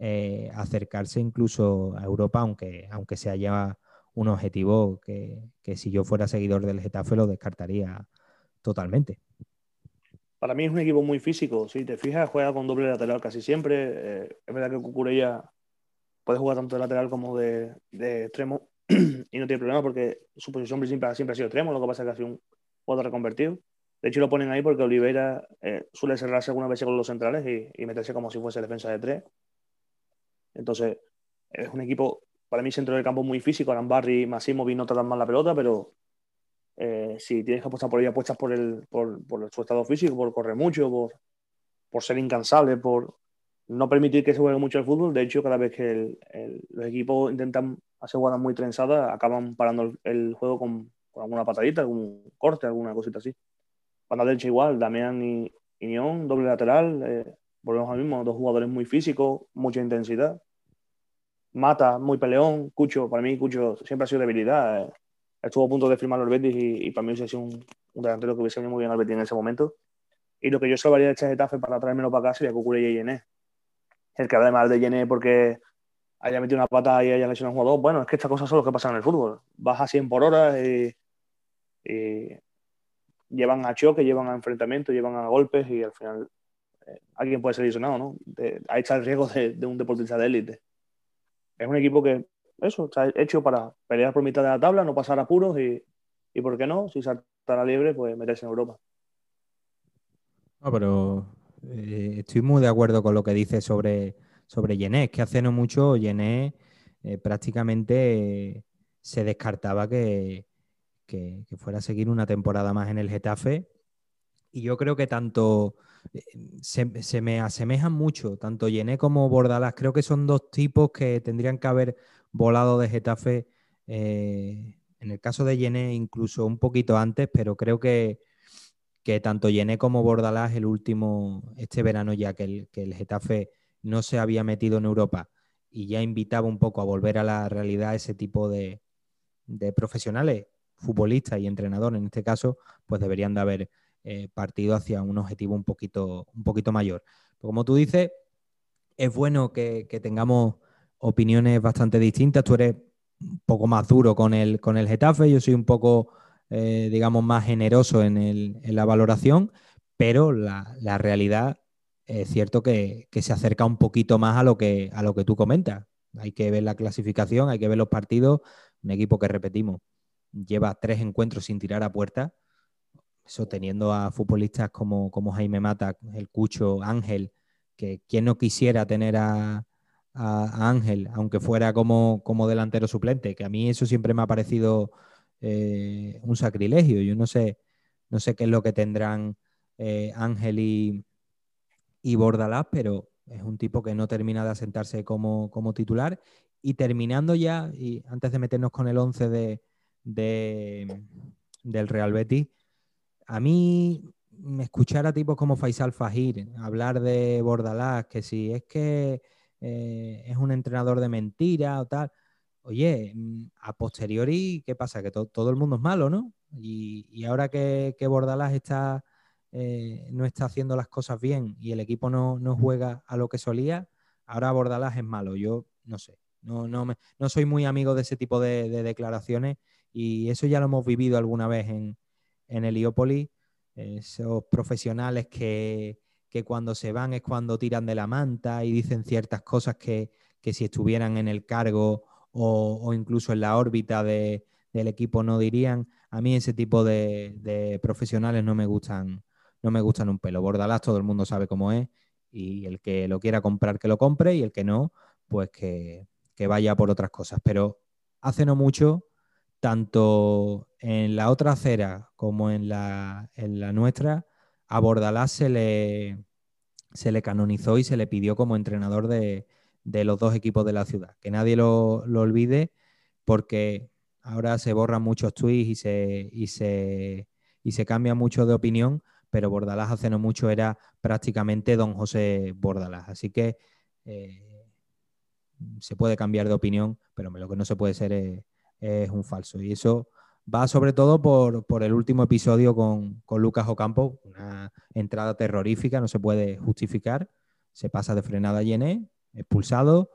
Speaker 2: eh, acercarse incluso a Europa, aunque, aunque se haya un objetivo que, si yo fuera seguidor del Getafe lo descartaría totalmente.
Speaker 3: Para mí es un equipo muy físico. Si te fijas, juega con doble lateral casi siempre. Eh, es verdad que Cucurella puede jugar tanto de lateral como de, de extremo y no tiene problema porque su posición siempre, siempre ha sido extremo, lo que pasa es que ha sido un jugador reconvertido. De hecho, lo ponen ahí porque Oliveira eh, suele cerrarse algunas veces con los centrales y, meterse como si fuese defensa de tres. Entonces, es un equipo, para mí, centro del campo muy físico. Arambarri y Massimo no tratan mal la pelota, pero eh, si tienes que apostar por ella, apuestas por, el, por, por, su estado físico, por correr mucho, por, por ser incansable, por no permitir que se juegue mucho el fútbol. De hecho, cada vez que los equipos intentan hacer jugadas muy trenzadas, acaban parando el, juego con, alguna patadita, algún corte, alguna cosita así. Banda derecha igual, Damián y, y doble lateral. Eh, volvemos al mismo, dos jugadores muy físicos, mucha intensidad. Mata, muy peleón. Cucho, para mí, Cucho siempre ha sido debilidad. Eh. Estuvo a punto de firmar los Betis y, para mí hubiese sido un, delantero que hubiese venido muy bien al Betis en ese momento. Y lo que yo salvaría de este Getafe para traérmelo para acá sería Cucurella y Yené. El que además de Yené porque haya metido una pata y haya lesionado un jugador. Bueno, es que estas cosas son lo que pasan en el fútbol. Vas a 100 por hora y, llevan a choque, llevan a enfrentamientos, llevan a golpes y al final eh, alguien puede ser lesionado, ¿no? ahí está el riesgo de, un deportista de élite. Es un equipo que, eso, está hecho para pelear por mitad de la tabla, no pasar apuros y, y ¿por qué no? Si saltará libre, pues meterse en Europa.
Speaker 2: No, pero eh, estoy muy de acuerdo con lo que dice sobre sobre Yené. que hace no mucho Yené eh, prácticamente se descartaba que, fuera a seguir una temporada más en el Getafe. Y yo creo que tanto eh, se, me asemejan mucho, tanto Yené como Bordalás. Creo que son dos tipos que tendrían que haber volado de Getafe. Eh, en el caso de Yené, incluso un poquito antes, pero creo que, que tanto Yené como Bordalás, el último, este verano ya que el, que el Getafe no se había metido en Europa y ya invitaba un poco a volver a la realidad ese tipo de, profesionales, futbolistas y entrenadores en este caso, pues deberían de haber eh, partido hacia un objetivo un poquito, un poquito mayor. como tú dices, es bueno que, tengamos opiniones bastante distintas. Tú eres un poco más duro con el, con el Getafe, yo soy un poco, eh, digamos, más generoso en, la valoración, pero la, realidad es cierto que, se acerca un poquito más a lo, que, tú comentas. Hay que ver la clasificación, hay que ver los partidos. Un equipo que, repetimos, lleva tres encuentros sin tirar a puerta. Eso teniendo a futbolistas como, Jaime Mata, el Cucho, Ángel, que quien no quisiera tener a, Ángel, aunque fuera como, delantero suplente, que a mí eso siempre me ha parecido eh, un sacrilegio. Yo no sé, no sé qué es lo que tendrán eh, Ángel y, y Bordalás, pero es un tipo que no termina de asentarse como, titular. Y terminando ya, y antes de meternos con el 11 de, del Real Betis, a mí escuchar a tipos como Faisal Fajir hablar de Bordalás, que si es que eh, es un entrenador de mentira o tal, oye, a posteriori, ¿qué pasa? Que todo el mundo es malo, ¿no? Y, ahora que, que Bordalás está eh, no está haciendo las cosas bien y el equipo no, juega a lo que solía, ahora Bordalás es malo. Yo no sé, no, no, no soy muy amigo de ese tipo de, declaraciones y eso ya lo hemos vivido alguna vez en, en Heliópolis. Esos profesionales que, cuando se van es cuando tiran de la manta y dicen ciertas cosas que, si estuvieran en el cargo o, incluso en la órbita del equipo no dirían. A mí ese tipo de, profesionales no me gustan, no me gustan un pelo. Bordalás todo el mundo sabe cómo es y el que lo quiera comprar que lo compre y el que no, pues que, que vaya por otras cosas. Pero hace no mucho, tanto en la otra acera como en la, en la nuestra, a Bordalás se le, se le canonizó y se le pidió como entrenador de, los dos equipos de la ciudad. Que nadie lo, olvide porque ahora se borran muchos tweets y se, y se, y se cambia mucho de opinión, pero Bordalás hace no mucho era prácticamente don José Bordalás. Así que eh, se puede cambiar de opinión, pero lo que no se puede ser es, es un falso. Y eso va sobre todo por, el último episodio con, Lucas Ocampo, una entrada terrorífica, no se puede justificar, se pasa de frenada a Yené, expulsado.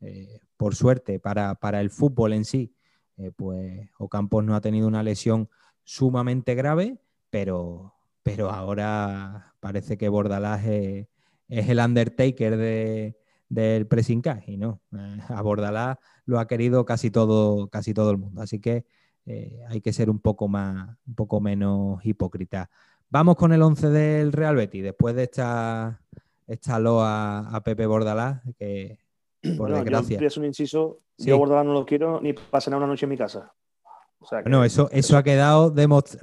Speaker 2: Eh, por suerte, para, el fútbol en sí, eh, pues Ocampos no ha tenido una lesión sumamente grave, pero, pero ahora parece que Bordalás es, el Undertaker de, del pressing y no, eh, a Bordalás lo ha querido casi todo, casi todo el mundo. Así que eh, hay que ser un poco, más, un poco menos hipócrita. Vamos con el 11 del Real Betis, después de esta, loa a Pepe Bordalás, que *clears throat* por desgracia.
Speaker 3: Yo un inciso, yo Bordalás no lo quiero ni pasar una noche en mi casa.
Speaker 2: No, eso, eso ha quedado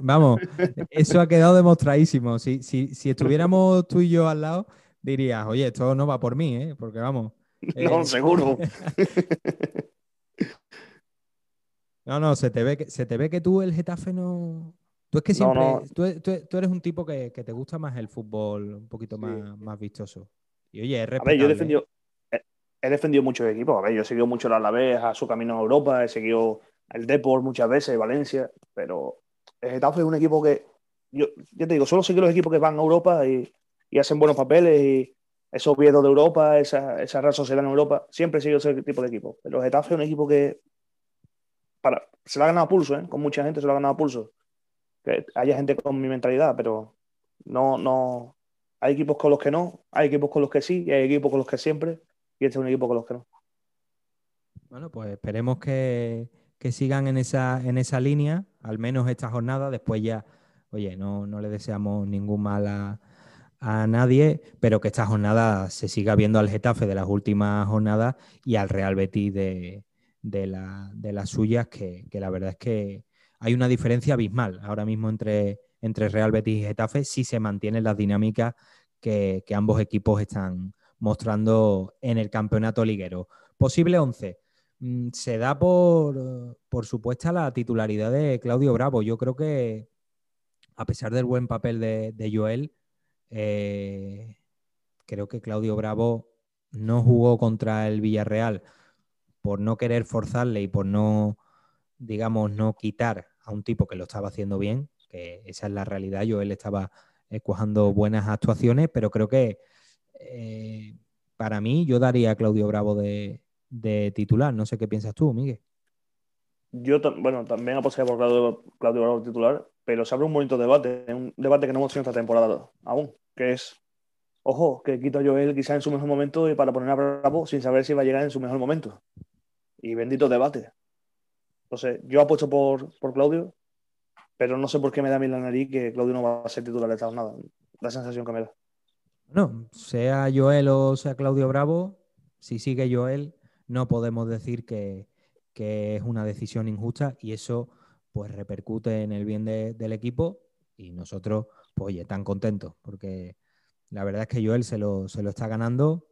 Speaker 2: vamos, *laughs* eso ha quedado demostradísimo. Si, si, estuviéramos tú y yo al lado, dirías, oye, esto no va por mí, ¿eh? porque vamos. *laughs*
Speaker 3: no, eh, seguro. *laughs*
Speaker 2: No, no, se te ve que, se te ve que tú el Getafe no. Tú es que siempre. Tú, eres un tipo que, te gusta más el fútbol un poquito más, más vistoso. Y oye, es A ver,
Speaker 3: yo he defendido, he, defendido muchos equipos. A ver, yo he seguido mucho la Alavés a su camino a Europa, he seguido el Deport muchas veces, Valencia, pero el Getafe es un equipo que. Yo ya te digo, solo sigo los equipos que van a Europa y, hacen buenos papeles y esos viejos de Europa, esa, esa Real Sociedad en Europa, siempre seguido ese tipo de equipo. Pero el Getafe es un equipo que se lo ha ganado a pulso, ¿eh? con mucha gente se lo ha ganado a pulso. Que haya gente con mi mentalidad, pero no, no. Hay equipos con los que no, hay equipos con los que sí, y hay equipos con los que siempre, y este es un equipo con los que no.
Speaker 2: Bueno, pues esperemos que, sigan en esa, en esa línea, al menos esta jornada. Después ya, oye, no, no le deseamos ningún mal a, a nadie, pero que esta jornada se siga viendo al Getafe de las últimas jornadas y al Real Betis de, de, las suyas, que, la verdad es que hay una diferencia abismal ahora mismo entre, entre Real Betis y Getafe si se mantienen las dinámicas que, ambos equipos están mostrando en el campeonato liguero. Posible 11. Mm, se da por, por supuesta la titularidad de Claudio Bravo. Yo creo que, a pesar del buen papel de, Joel, eh, creo que Claudio Bravo no jugó contra el Villarreal por no querer forzarle y por no, digamos, no quitar a un tipo que lo estaba haciendo bien, que esa es la realidad. Yo él estaba cuajando buenas actuaciones, pero creo que eh, para mí yo daría a Claudio Bravo de, titular. No sé qué piensas tú, Miguel.
Speaker 3: Yo, bueno, también apostaría por Claudio, Claudio Bravo titular, pero se abre un bonito debate, un debate que no hemos tenido esta temporada aún, que es, ojo, que quito a Joel quizá en su mejor momento y para poner a Bravo sin saber si va a llegar en su mejor momento y bendito debate. Entonces, yo apuesto por, por Claudio, pero no sé por qué me da a mí la nariz que Claudio no va a ser titular de. La sensación que me da.
Speaker 2: No, sea Joel o sea Claudio Bravo, si sigue Joel, no podemos decir que, es una decisión injusta y eso pues repercute en el bien del equipo y nosotros, pues oye, tan contentos porque la verdad es que Joel se lo, se lo está ganando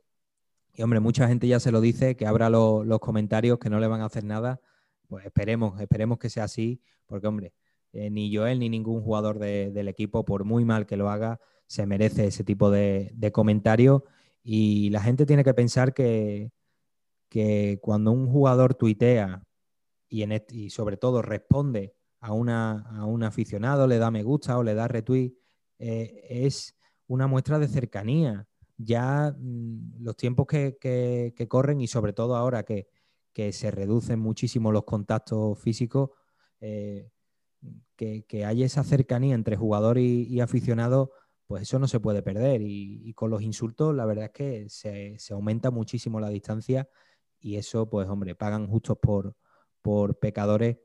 Speaker 2: y hombre, mucha gente ya se lo dice, que abra los comentarios, que no le van a hacer nada. Pues esperemos, esperemos que sea así, porque hombre, eh, ni Joel ni ningún jugador del equipo, por muy mal que lo haga, se merece ese tipo de, comentarios. Y la gente tiene que pensar que, que cuando un jugador tuitea y, sobre todo responde a, un aficionado, le da me gusta o le da retweet, eh, es una muestra de cercanía ya mm, los tiempos que, corren y sobre todo ahora que, se reducen muchísimo los contactos físicos, eh, que, que, haya esa cercanía entre jugador y, aficionado, pues eso no se puede perder. Y, con los insultos, la verdad es que se, aumenta muchísimo la distancia y eso, pues hombre, pagan justos por, por pecadores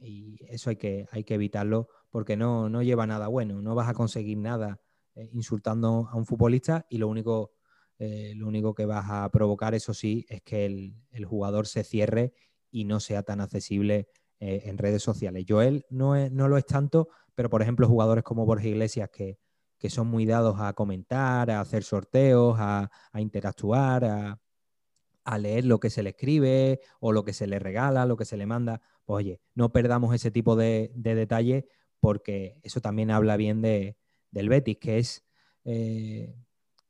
Speaker 2: y eso hay que, hay que evitarlo porque no, no lleva nada bueno, no vas a conseguir nada eh, insultando a un futbolista y lo único, eh, lo único que vas a provocar, eso sí, es que el, jugador se cierre y no sea tan accesible eh, en redes sociales. Joel no, no lo es tanto, pero por ejemplo jugadores como Borja Iglesias que, son muy dados a comentar, a hacer sorteos, a, interactuar, a, leer lo que se le escribe o lo que se le regala, lo que se le manda. Pues oye, no perdamos ese tipo de, de detalles porque eso también habla bien de, del Betis, que es eh,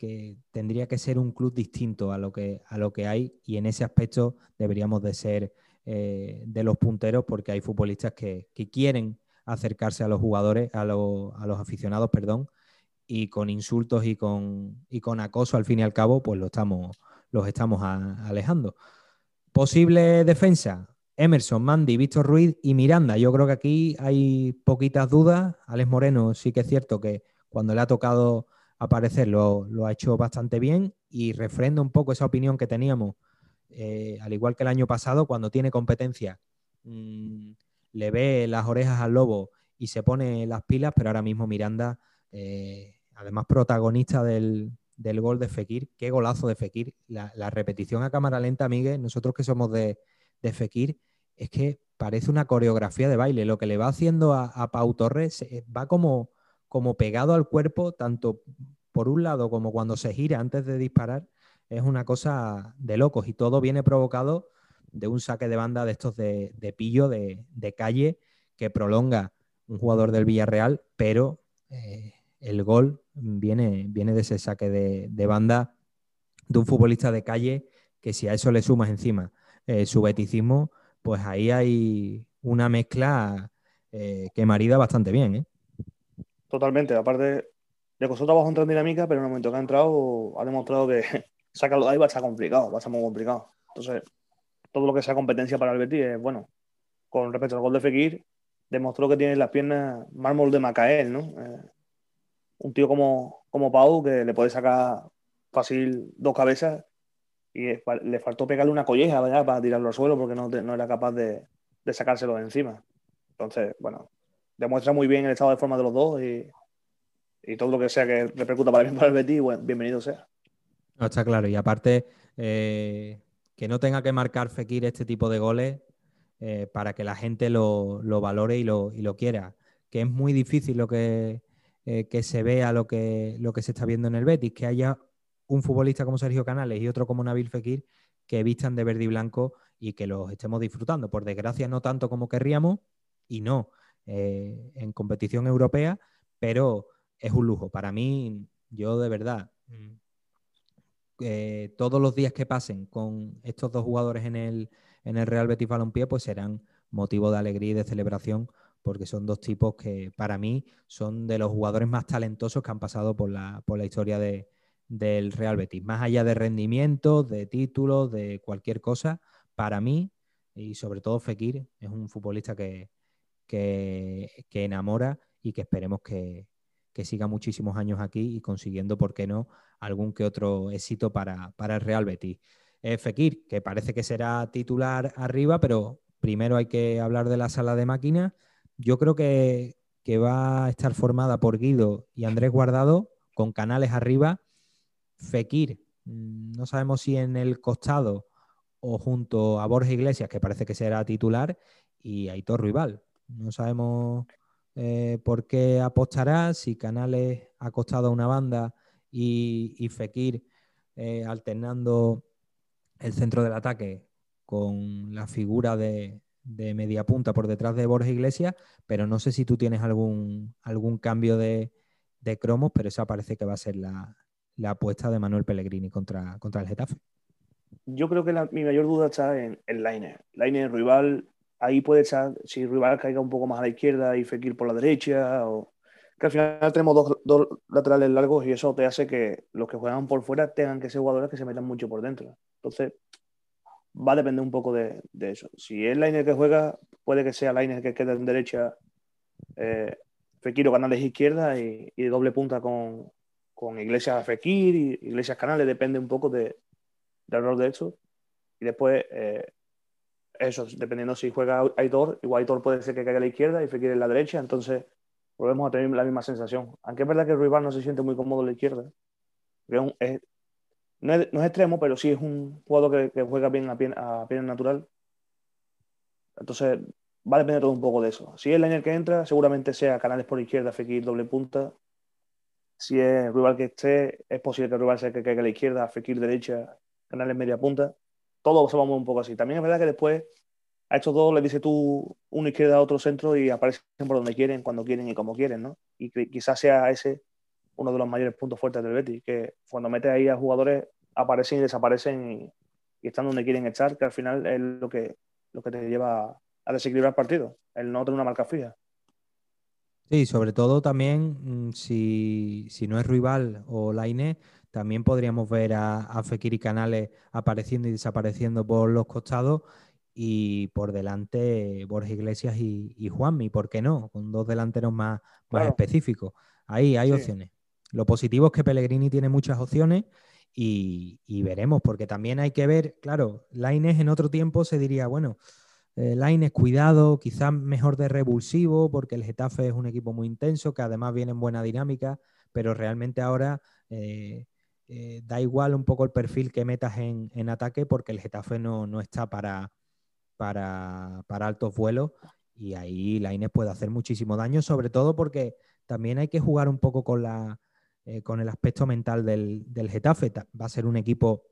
Speaker 2: que tendría que ser un club distinto a lo que, a lo que hay y en ese aspecto deberíamos de ser eh, de los punteros porque hay futbolistas que, quieren acercarse a los jugadores, a, los aficionados, perdón, y con insultos y con, y con acoso al fin y al cabo, pues lo estamos, los estamos alejando. Posible defensa, Emerson, Mandy, Víctor Ruiz y Miranda. Yo creo que aquí hay poquitas dudas. Alex Moreno sí que es cierto que cuando le ha tocado aparecer lo, ha hecho bastante bien y refrenda un poco esa opinión que teníamos, eh, al igual que el año pasado, cuando tiene competencia, mm, le ve las orejas al lobo y se pone las pilas, pero ahora mismo Miranda, eh, además protagonista del, gol de Fekir, qué golazo de Fekir, la, repetición a cámara lenta, Miguel, nosotros que somos de, de Fekir, es que parece una coreografía de baile. Lo que le va haciendo a, Pau Torres eh, va como, como pegado al cuerpo, tanto por un lado como cuando se gira antes de disparar. Es una cosa de locos y todo viene provocado de un saque de banda de estos de, pillo, de, calle, que prolonga un jugador del Villarreal, pero eh, el gol viene, viene de ese saque de, banda de un futbolista de calle que si a eso le sumas encima eh, su beticismo, pues ahí hay una mezcla eh, que marida bastante bien.
Speaker 3: Totalmente, aparte le costó trabajo entrar en dinámica, pero en el momento que ha entrado ha demostrado que *laughs* sacarlo de ahí va a estar complicado, va a estar muy complicado. Entonces, todo lo que sea competencia para el es bueno. Con respecto al gol de Fekir, demostró que tiene las piernas mármol de Macael, ¿no? Eh, un tío como, como Pau que le puede sacar fácil dos cabezas y le faltó pegarle una colleja para tirarlo al suelo porque no, no era capaz de, de, sacárselo de encima. Entonces, bueno, demuestra muy bien el estado de forma de los dos y, todo lo que sea que repercuta para, para el Betis, bienvenido sea.
Speaker 2: Está claro, y aparte, eh, que no tenga que marcar Fekir este tipo de goles eh, para que la gente lo, lo valore y lo, quiera. Que es muy difícil lo que, eh, que se vea lo que, lo que se está viendo en el Betis, que haya un futbolista como Sergio Canales y otro como Nabil Fekir que vistan de verde y blanco y que los estemos disfrutando. Por desgracia, no tanto como querríamos y no eh, en competición europea, pero es un lujo. Para mí, yo de verdad, mm, eh, todos los días que pasen con estos dos jugadores en el, en el Real Betis Balompié, pues serán motivo de alegría y de celebración porque son dos tipos que para mí son de los jugadores más talentosos que han pasado por la, por la historia de, del Real Betis. Más allá de rendimiento, de títulos, de cualquier cosa, para mí, y sobre todo Fekir, es un futbolista que, que, enamora y que esperemos que, siga muchísimos años aquí y consiguiendo, ¿por qué no?, algún que otro éxito para, el Real Betis. Eh, Fekir, que parece que será titular arriba, pero primero hay que hablar de la sala de máquinas. Yo creo que, va a estar formada por Guido y Andrés Guardado, con canales arriba Fekir, mm, no sabemos si en el costado o junto a Borja Iglesias, que parece que será titular, y Aitor Rival. No sabemos eh, por qué apostará, si Canales ha acostado a una banda y, Fekir eh, alternando el centro del ataque con la figura de, media punta por detrás de Borja Iglesias, pero no sé si tú tienes algún, algún cambio de, de cromos, pero esa parece que va a ser la, la apuesta de Manuel Pellegrini contra, contra el Getafe?
Speaker 3: Yo creo que mi mayor duda está en el Lainer. Lainer, rival, ahí puede estar, si rival caiga un poco más a la izquierda y Fekir por la derecha, o que al final tenemos dos, laterales largos y eso te hace que los que juegan por fuera tengan que ser jugadores que se metan mucho por dentro. Entonces, va a depender un poco de, eso. Si es Lainer que juega, puede que sea Lainer que quede en derecha, eh, Fekir o Canales izquierda y, y doble punta con, con Iglesias Fekir y Iglesias Canales, depende un poco de, del de eso. Y después, eh, eso, dependiendo si juega Aitor, igual Aitor puede ser que caiga a la izquierda y Fekir en la derecha, entonces volvemos a tener la misma sensación. Aunque es verdad que Ruibal no se siente muy cómodo a la izquierda. no, es, extremo, pero sí es un jugador que, juega bien a a natural. Entonces, va a depender todo un poco de eso. Si es el que entra, seguramente sea Canales por izquierda, Fekir doble punta. Si es Ruibal que esté, es posible que Ruibal sea que caiga a la izquierda, Fekir derecha, Canales media punta. Todo se va a mover un poco así. También es verdad que después a estos dos les dice tú una izquierda a otro centro y aparecen por donde quieren, cuando quieren y como quieren, ¿no? Y quizás sea ese uno de los mayores puntos fuertes del Betis, que cuando metes ahí a jugadores aparecen y desaparecen y, están donde quieren echar, que al final es lo que, lo que te lleva a desequilibrar el partido, el no tener una marca fija.
Speaker 2: Sí, sobre todo también mm, si, no es rival o Laine, también podríamos ver a, a Fekir y Canales apareciendo y desapareciendo por los costados y por delante Borges Iglesias y, Juanmi, ¿por qué no? Con dos delanteros más, más específicos. Ahí hay opciones. Lo positivo es que Pellegrini tiene muchas opciones y, veremos, porque también hay que ver, claro, Laines en otro tiempo se diría, bueno, eh, Laines cuidado, quizás mejor de revulsivo, porque el Getafe es un equipo muy intenso, que además viene en buena dinámica, pero realmente ahora eh, eh, da igual un poco el perfil que metas en, en ataque, porque el Getafe no, no está para, para, altos vuelos y ahí la Inés puede hacer muchísimo daño, sobre todo porque también hay que jugar un poco con, la, eh, con el aspecto mental del, del, Getafe. Va a ser un equipo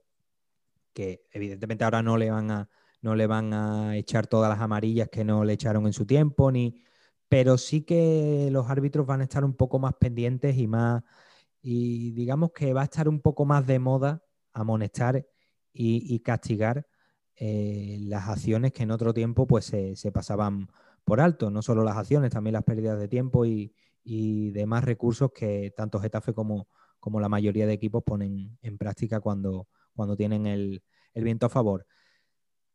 Speaker 2: que evidentemente ahora no le van a, no le van a echar todas las amarillas que no le echaron en su tiempo, ni, pero sí que los árbitros van a estar un poco más pendientes y más, y digamos que va a estar un poco más de moda amonestar y, y castigar eh, las acciones que en otro tiempo pues se, pasaban por alto, no solo las acciones, también las pérdidas de tiempo y, demás recursos que tanto Getafe como, como, la mayoría de equipos ponen en práctica cuando, cuando tienen el, viento a favor.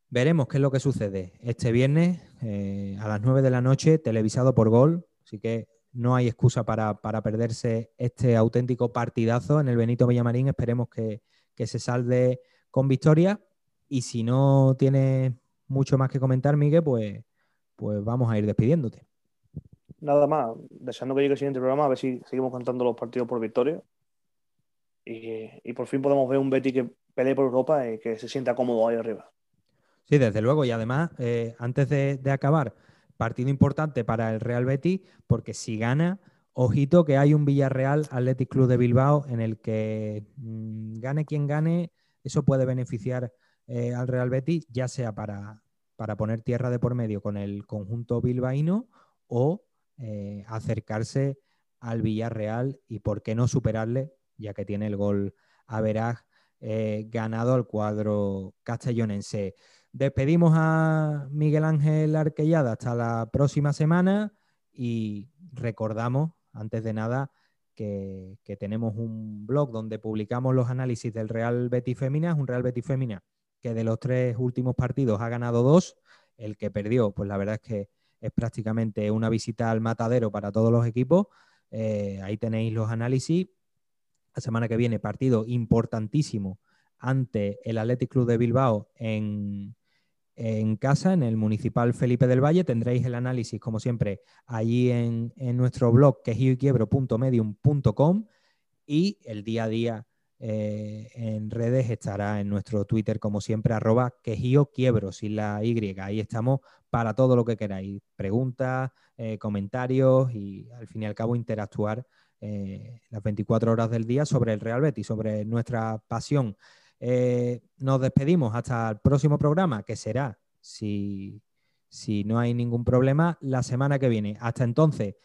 Speaker 2: Veremos qué es lo que sucede. Este viernes eh, a las 9 de la noche, televisado por Gol, así que no hay excusa para, perderse este auténtico partidazo en el Benito Villamarín. Esperemos que, que se salde con victoria y si no tienes mucho más que comentar, Miguel, pues, pues vamos a ir despidiéndote.
Speaker 3: Nada más, deseando que llegue el siguiente programa, a ver si seguimos contando los partidos por victoria. Y, por fin podemos ver un Betty que pelee por Europa y que se sienta cómodo ahí arriba.
Speaker 2: Sí, desde luego. Y además, eh, antes de, acabar, partido importante para el Real Betis, porque si gana, ojito que hay un Villarreal Athletic Club de Bilbao en el que mm, gane quien gane, eso puede beneficiar eh, al Real Betis, ya sea para, para, poner tierra de por medio con el conjunto bilbaíno o eh, acercarse al Villarreal y por qué no superarle, ya que tiene el gol a Veraj eh, ganado al cuadro castellonense. Despedimos a Miguel Ángel Arquellada hasta la próxima semana y recordamos, antes de nada, que, que, tenemos un blog donde publicamos los análisis del Real Betis Femina, es un Real Betis Femina que de los tres últimos partidos ha ganado dos. El que perdió, pues la verdad es que es prácticamente una visita al matadero para todos los equipos. Eh, ahí tenéis los análisis. La semana que viene, partido importantísimo ante el Athletic Club de Bilbao en, casa, en el Municipal Felipe del Valle. Tendréis el análisis, como siempre, allí en, nuestro blog, quejioyquiebro.medium.com y el día a día eh, en redes estará en nuestro Twitter, como siempre, arroba quejío quiebro, sin la Y. Ahí estamos para todo lo que queráis. Preguntas, eh, comentarios y al fin y al cabo interactuar eh, las 24 horas del día sobre el Real Betis, sobre nuestra pasión. Nos despedimos hasta el próximo programa, que será, si, si no hay ningún problema, la semana que viene. Hasta entonces,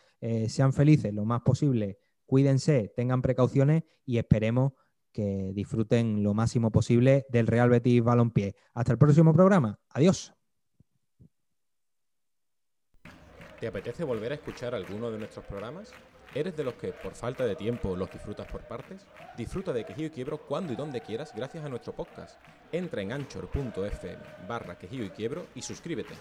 Speaker 2: sean felices lo más posible, cuídense, tengan precauciones y esperemos que disfruten lo máximo posible del Real Betis Balompié. Hasta el próximo programa. Adiós.
Speaker 1: ¿Te apetece volver a escuchar alguno de nuestros programas? ¿Eres de los que por falta de tiempo los disfrutas por partes? Disfruta de Quejío y Quiebro cuando y donde quieras gracias a nuestro podcast. Entra en anchor.fm barra Quejío y Quiebro y suscríbete.